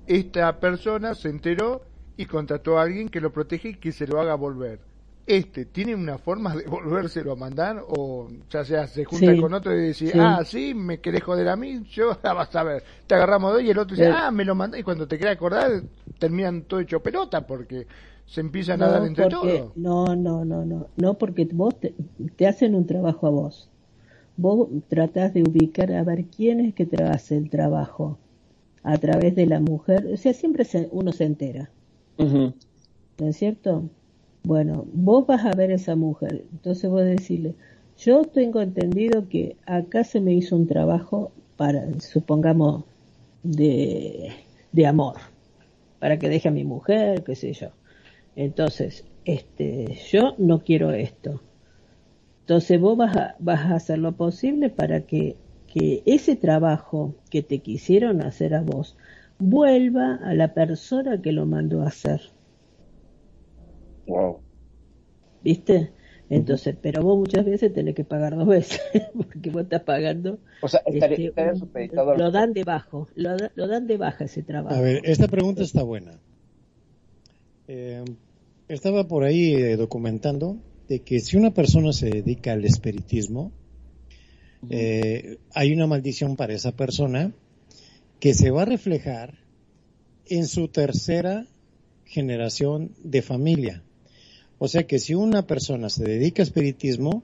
Esta persona se enteró y contrató a alguien que lo protege y que se lo haga volver. Este, ¿tiene una forma de [LAUGHS] volvérselo a mandar? O ya sea, se junta Sí. con otro y dice, Sí. ah, sí, me querés joder a mí, yo la [LAUGHS] vas a ver. Te agarramos de hoy y el otro dice, Sí. ah, me lo mandé. Y cuando te quieras acordar, terminan todo hecho pelota porque se empiezan a dar entre porque, todos. no, no, no, no, no, porque vos te, te hacen un trabajo a vos. Vos tratás de ubicar a ver quién es que te hace el trabajo a través de la mujer. O sea, siempre se- uno se entera. ¿no es cierto? Bueno, vos vas a ver a esa mujer, entonces vos decirle, yo tengo entendido que acá se me hizo un trabajo para, supongamos, de, de amor, para que deje a mi mujer, qué sé yo. Entonces, este, yo no quiero esto. Entonces vos vas a, vas a hacer lo posible para que, que ese trabajo que te quisieron hacer a vos vuelva a la persona que lo mandó a hacer. Wow. ¿Viste? Entonces, pero vos muchas veces tenés que pagar dos veces, [LAUGHS] porque vos estás pagando. O sea, estaría, este, estaría un- supeditado al- lo dan de bajo, lo, da- lo dan de baja ese trabajo. A ver, esta pregunta está buena. Eh, estaba por ahí eh, documentando de que si una persona se dedica al espiritismo, eh, hay una maldición para esa persona que se va a reflejar en su tercera generación de familia. O sea que si una persona se dedica a espiritismo,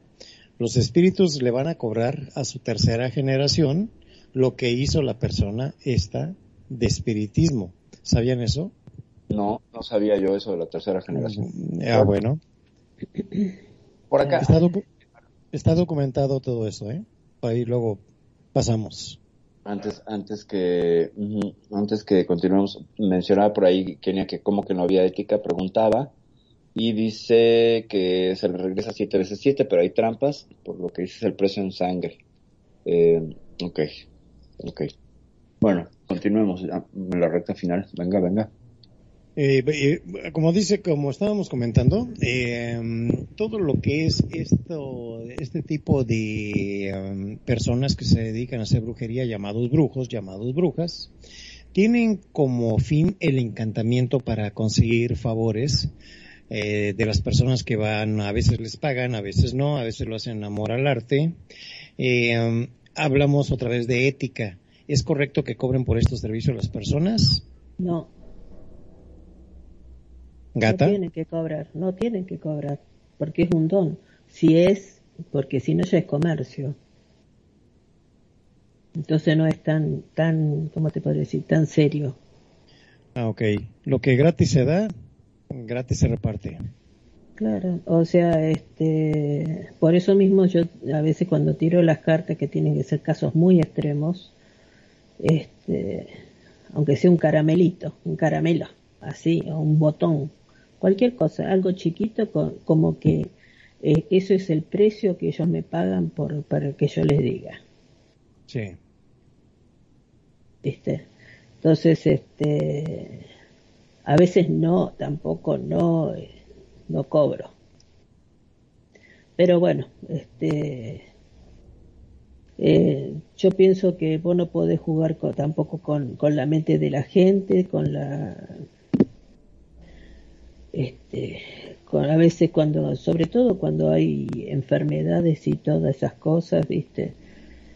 los espíritus le van a cobrar a su tercera generación lo que hizo la persona esta de espiritismo. ¿Sabían eso? No, no sabía yo eso de la tercera generación. Ah, bueno. [CLEARS THROAT] Por acá. Está, docu- está documentado todo eso, ¿eh? Ahí luego pasamos. Antes, antes que, antes que continuemos, mencionaba por ahí Kenia que como que no había ética, preguntaba, y dice que se le regresa 7 veces 7, pero hay trampas, por lo que dice el precio en sangre. Eh, ok, ok. Bueno, continuemos ya en la recta final. Venga, venga. Eh, eh, como dice, como estábamos comentando, eh, todo lo que es esto, este tipo de um, personas que se dedican a hacer brujería, llamados brujos, llamados brujas, tienen como fin el encantamiento para conseguir favores eh, de las personas que van, a veces les pagan, a veces no, a veces lo hacen amor al arte. Eh, um, hablamos otra vez de ética. ¿Es correcto que cobren por estos servicios las personas? No, Gata. no tienen que cobrar, no tienen que cobrar, porque es un don. Si es, porque si no ya es comercio. Entonces no es tan, tan, ¿cómo te podría decir? Tan serio. Ah, ok. Lo que gratis se da, gratis se reparte. Claro, o sea, este, por eso mismo yo a veces cuando tiro las cartas que tienen que ser casos muy extremos, este, aunque sea un caramelito, un caramelo, así, o un botón, cualquier cosa, algo chiquito, co- como que eh, eso es el precio que ellos me pagan por para que yo les diga, Sí. ¿viste? Entonces, este, a veces no, tampoco no, eh, no cobro. Pero bueno, este, eh, yo pienso que vos no podés jugar co- tampoco con, con la mente de la gente, con la, este, con, a veces cuando, sobre todo cuando hay enfermedades y todas esas cosas, viste,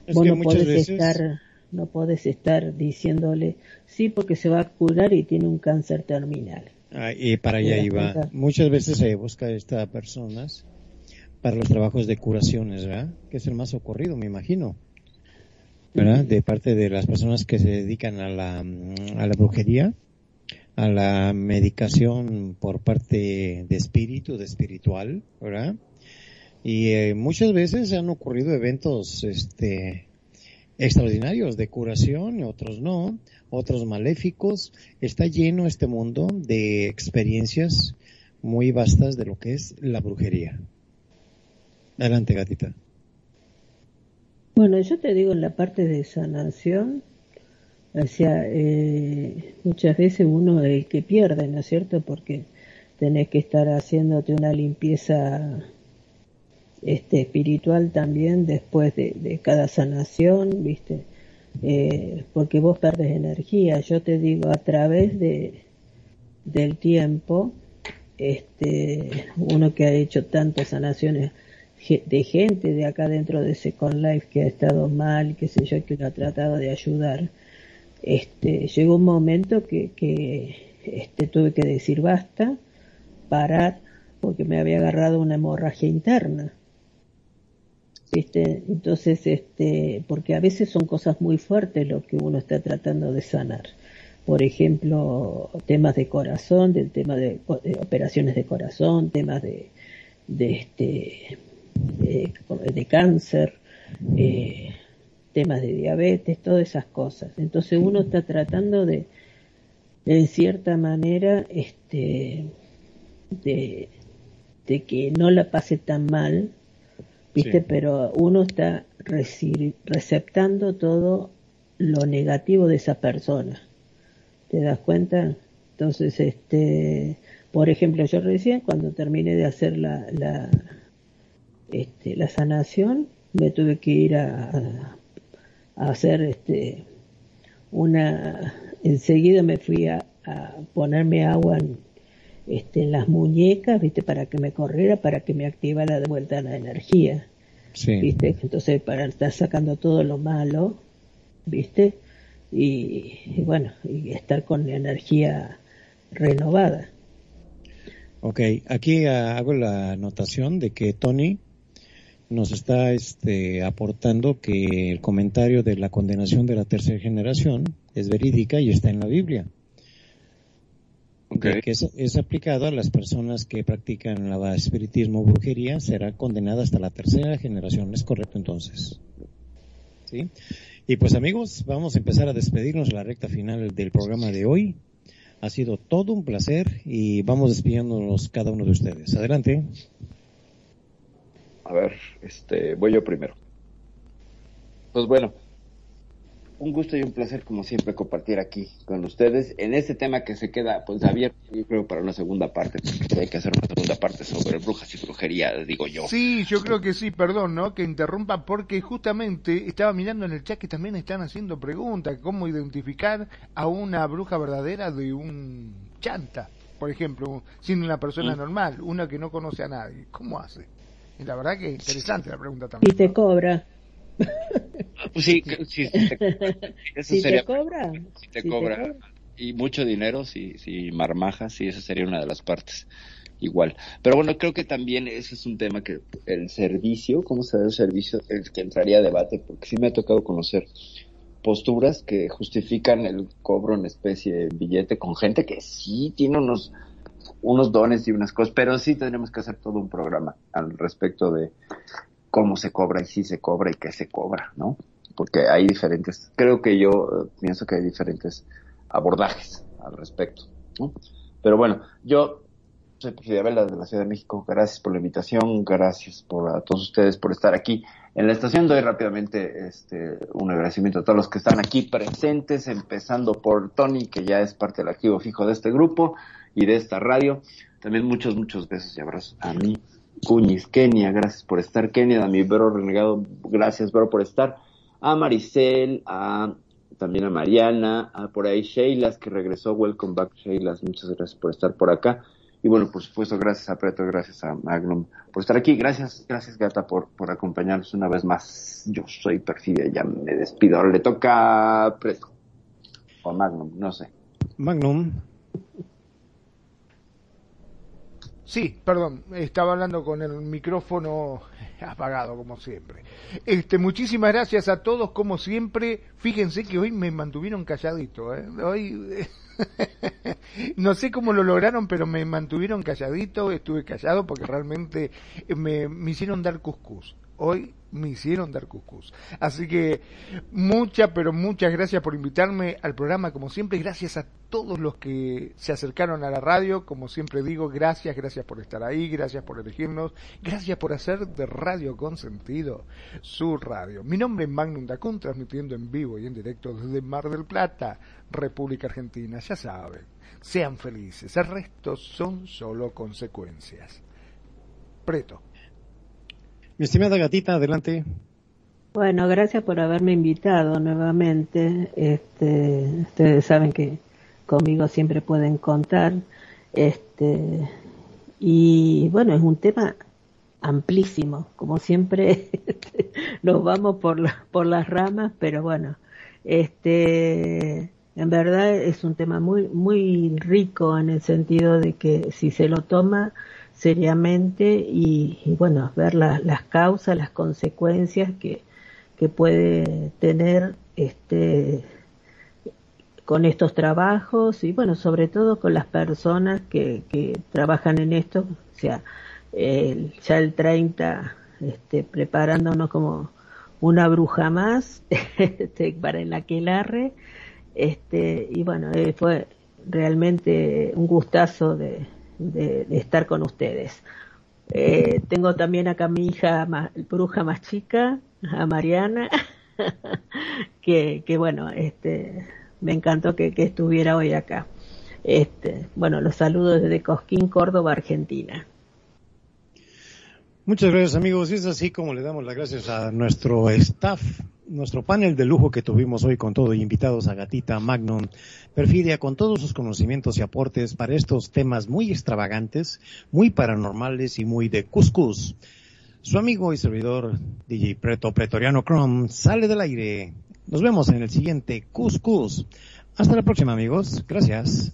Es vos no podés veces, estar, no podés estar diciéndole, sí, porque se va a curar y tiene un cáncer terminal. ah, y para allá ¿Te das iba, cuenta? muchas veces se busca a estas personas para los trabajos de curaciones, ¿verdad? Que es el más ocurrido, me imagino. ¿Verdad? De parte de las personas que se dedican a la, a la brujería, a la medicación por parte de espíritu, de espiritual, ¿verdad? Y eh, muchas veces han ocurrido eventos, este, extraordinarios de curación otros no, otros maléficos. Está lleno este mundo de experiencias muy vastas de lo que es la brujería. Adelante, gatita. Bueno, yo te digo en la parte de sanación, o sea, eh, muchas veces uno es el que pierde, ¿no es cierto? Porque tenés que estar haciéndote una limpieza este, espiritual también después de, cada sanación, ¿viste? Eh, porque vos perdes energía. Yo te digo, a través de, del tiempo, este, uno que ha hecho tantas sanaciones de gente de acá dentro de Second Life que ha estado mal, qué sé yo, que lo ha tratado de ayudar, este, llegó un momento que, que este, tuve que decir basta, parar, porque me había agarrado una hemorragia interna. ¿Viste? Entonces, este, porque a veces son cosas muy fuertes lo que uno está tratando de sanar. Por ejemplo, temas de corazón, del tema de, operaciones de corazón, temas de, de este, de, de cáncer, eh, temas de diabetes, todas esas cosas. Entonces uno está tratando de, en cierta manera, este, de que no la pase tan mal, ¿viste? Sí. Pero uno está receptando todo lo negativo de esa persona. ¿Te das cuenta? Entonces, este, por ejemplo, yo recién cuando terminé de hacer la, la, este, la sanación, me tuve que ir a hacer este, una, enseguida me fui a, a ponerme agua en, este, en las muñecas, viste, para que me corriera, para que me activara de vuelta la energía, Sí. viste, entonces para estar sacando todo lo malo, viste, y, y bueno, y estar con energía renovada. Ok, aquí ah, hago la anotación de que Tony nos está este, aportando que el comentario de la condenación de la tercera generación es verídica y está en la Biblia. Okay. Que es, es, aplicado a las personas que practican el espiritismo o brujería, será condenada hasta la tercera generación. ¿Es correcto entonces? ¿Sí? Y pues amigos, vamos a empezar a despedirnos la recta final del programa de hoy. Ha sido todo un placer y vamos despidiéndonos cada uno de ustedes. Adelante. A ver, este, voy yo primero. Pues bueno, un gusto y un placer como siempre compartir aquí con ustedes. En este tema que se queda pues abierto yo creo para una segunda parte porque hay que hacer una segunda parte sobre brujas y brujería digo yo. Sí yo creo que sí perdón no que interrumpa porque justamente estaba mirando en el chat que también están haciendo preguntas cómo identificar a una bruja verdadera de un chanta por ejemplo siendo una persona Mm. normal una que no conoce a nadie. Cómo hace y la verdad que interesante la pregunta también Y te cobra. Pues sí, sí, sí, [LAUGHS] eso Si sería te cobra. si te cobra. y mucho dinero si si marmaja sí esa sería una de las partes igual. Pero bueno creo que también ese es un tema que el servicio cómo se da el servicio el que entraría a debate porque sí me ha tocado conocer posturas que justifican el cobro en especie de billete con gente que sí tiene unos unos dones y unas cosas pero sí tendremos que hacer todo un programa al respecto de cómo se cobra y si se cobra y qué se cobra no porque hay diferentes creo que yo eh, pienso que hay diferentes abordajes al respecto. ¿no? Pero bueno, yo soy Porfirio Vela de la Ciudad de México. Gracias por la invitación, gracias por a todos ustedes por estar aquí en la estación. Doy rápidamente este un agradecimiento a todos los que están aquí presentes, empezando por Tony, que ya es parte del activo fijo de este grupo y de esta radio. También muchos, muchos besos y abrazos a mí. Cuñis, Kenia, gracias por estar. Kenia, a mi renegado, gracias bro por estar. A Maricel, a también a Mariana, a por ahí Sheilas que regresó, welcome back Sheilas, muchas gracias por estar por acá. Y bueno, por supuesto, gracias a Preto, gracias a Magnum por estar aquí. Gracias, gracias Gata por, por acompañarnos una vez más. Yo soy Perfidia, ya me despido. Ahora le toca a Preto. O a Magnum, no sé. Magnum, Sí, perdón, estaba hablando con el micrófono [LAUGHS] apagado como siempre. Este, muchísimas gracias a todos como siempre. Fíjense que hoy me mantuvieron calladito, ¿eh? Hoy [LAUGHS] no sé cómo lo lograron, pero me mantuvieron calladito, estuve callado porque realmente me, me hicieron dar cuscús. Hoy me hicieron dar cuscús. Así que muchas, pero muchas gracias por invitarme al programa, como siempre. Gracias a todos los que se acercaron a la radio. Como siempre digo, gracias, gracias por estar ahí, gracias por elegirnos, gracias por hacer de Radio Consentido su radio. Mi nombre es Magnum Dacun, transmitiendo en vivo y en directo desde Mar del Plata, República Argentina. Ya saben, sean felices. El resto son solo consecuencias. Preto. Mi estimada gatita, adelante. Bueno, gracias por haberme invitado nuevamente. Este, ustedes saben que conmigo siempre pueden contar. Este, y bueno, es un tema amplísimo. Como siempre, [LAUGHS] nos vamos por, la, por las ramas, pero bueno, este, en verdad es un tema muy, muy rico en el sentido de que si se lo toma seriamente y, bueno, ver la, las causas, las consecuencias que, que puede tener este con estos trabajos y bueno, sobre todo con las personas que, que trabajan en esto, o sea, el, ya el 30, este, preparándonos como una bruja más [LAUGHS] este, para el aquelarre, este, y bueno, eh, fue realmente un gustazo de, de, de estar con ustedes. Eh, tengo también acá a mi hija más, bruja más chica, a Mariana, [LAUGHS] que, que bueno, este, me encantó que, que estuviera hoy acá. Este, bueno, los saludos desde Cosquín, Córdoba, Argentina. Muchas gracias amigos, y es así como le damos las gracias a nuestro staff, nuestro panel de lujo que tuvimos hoy con todo y invitados a Gatita, Magnum, Perfidia, con todos sus conocimientos y aportes para estos temas muy extravagantes, muy paranormales y muy de cuscús. Su amigo y servidor DJ Preto Pretoriano Chrome sale del aire. Nos vemos en el siguiente Cuscús. Hasta la próxima amigos. Gracias.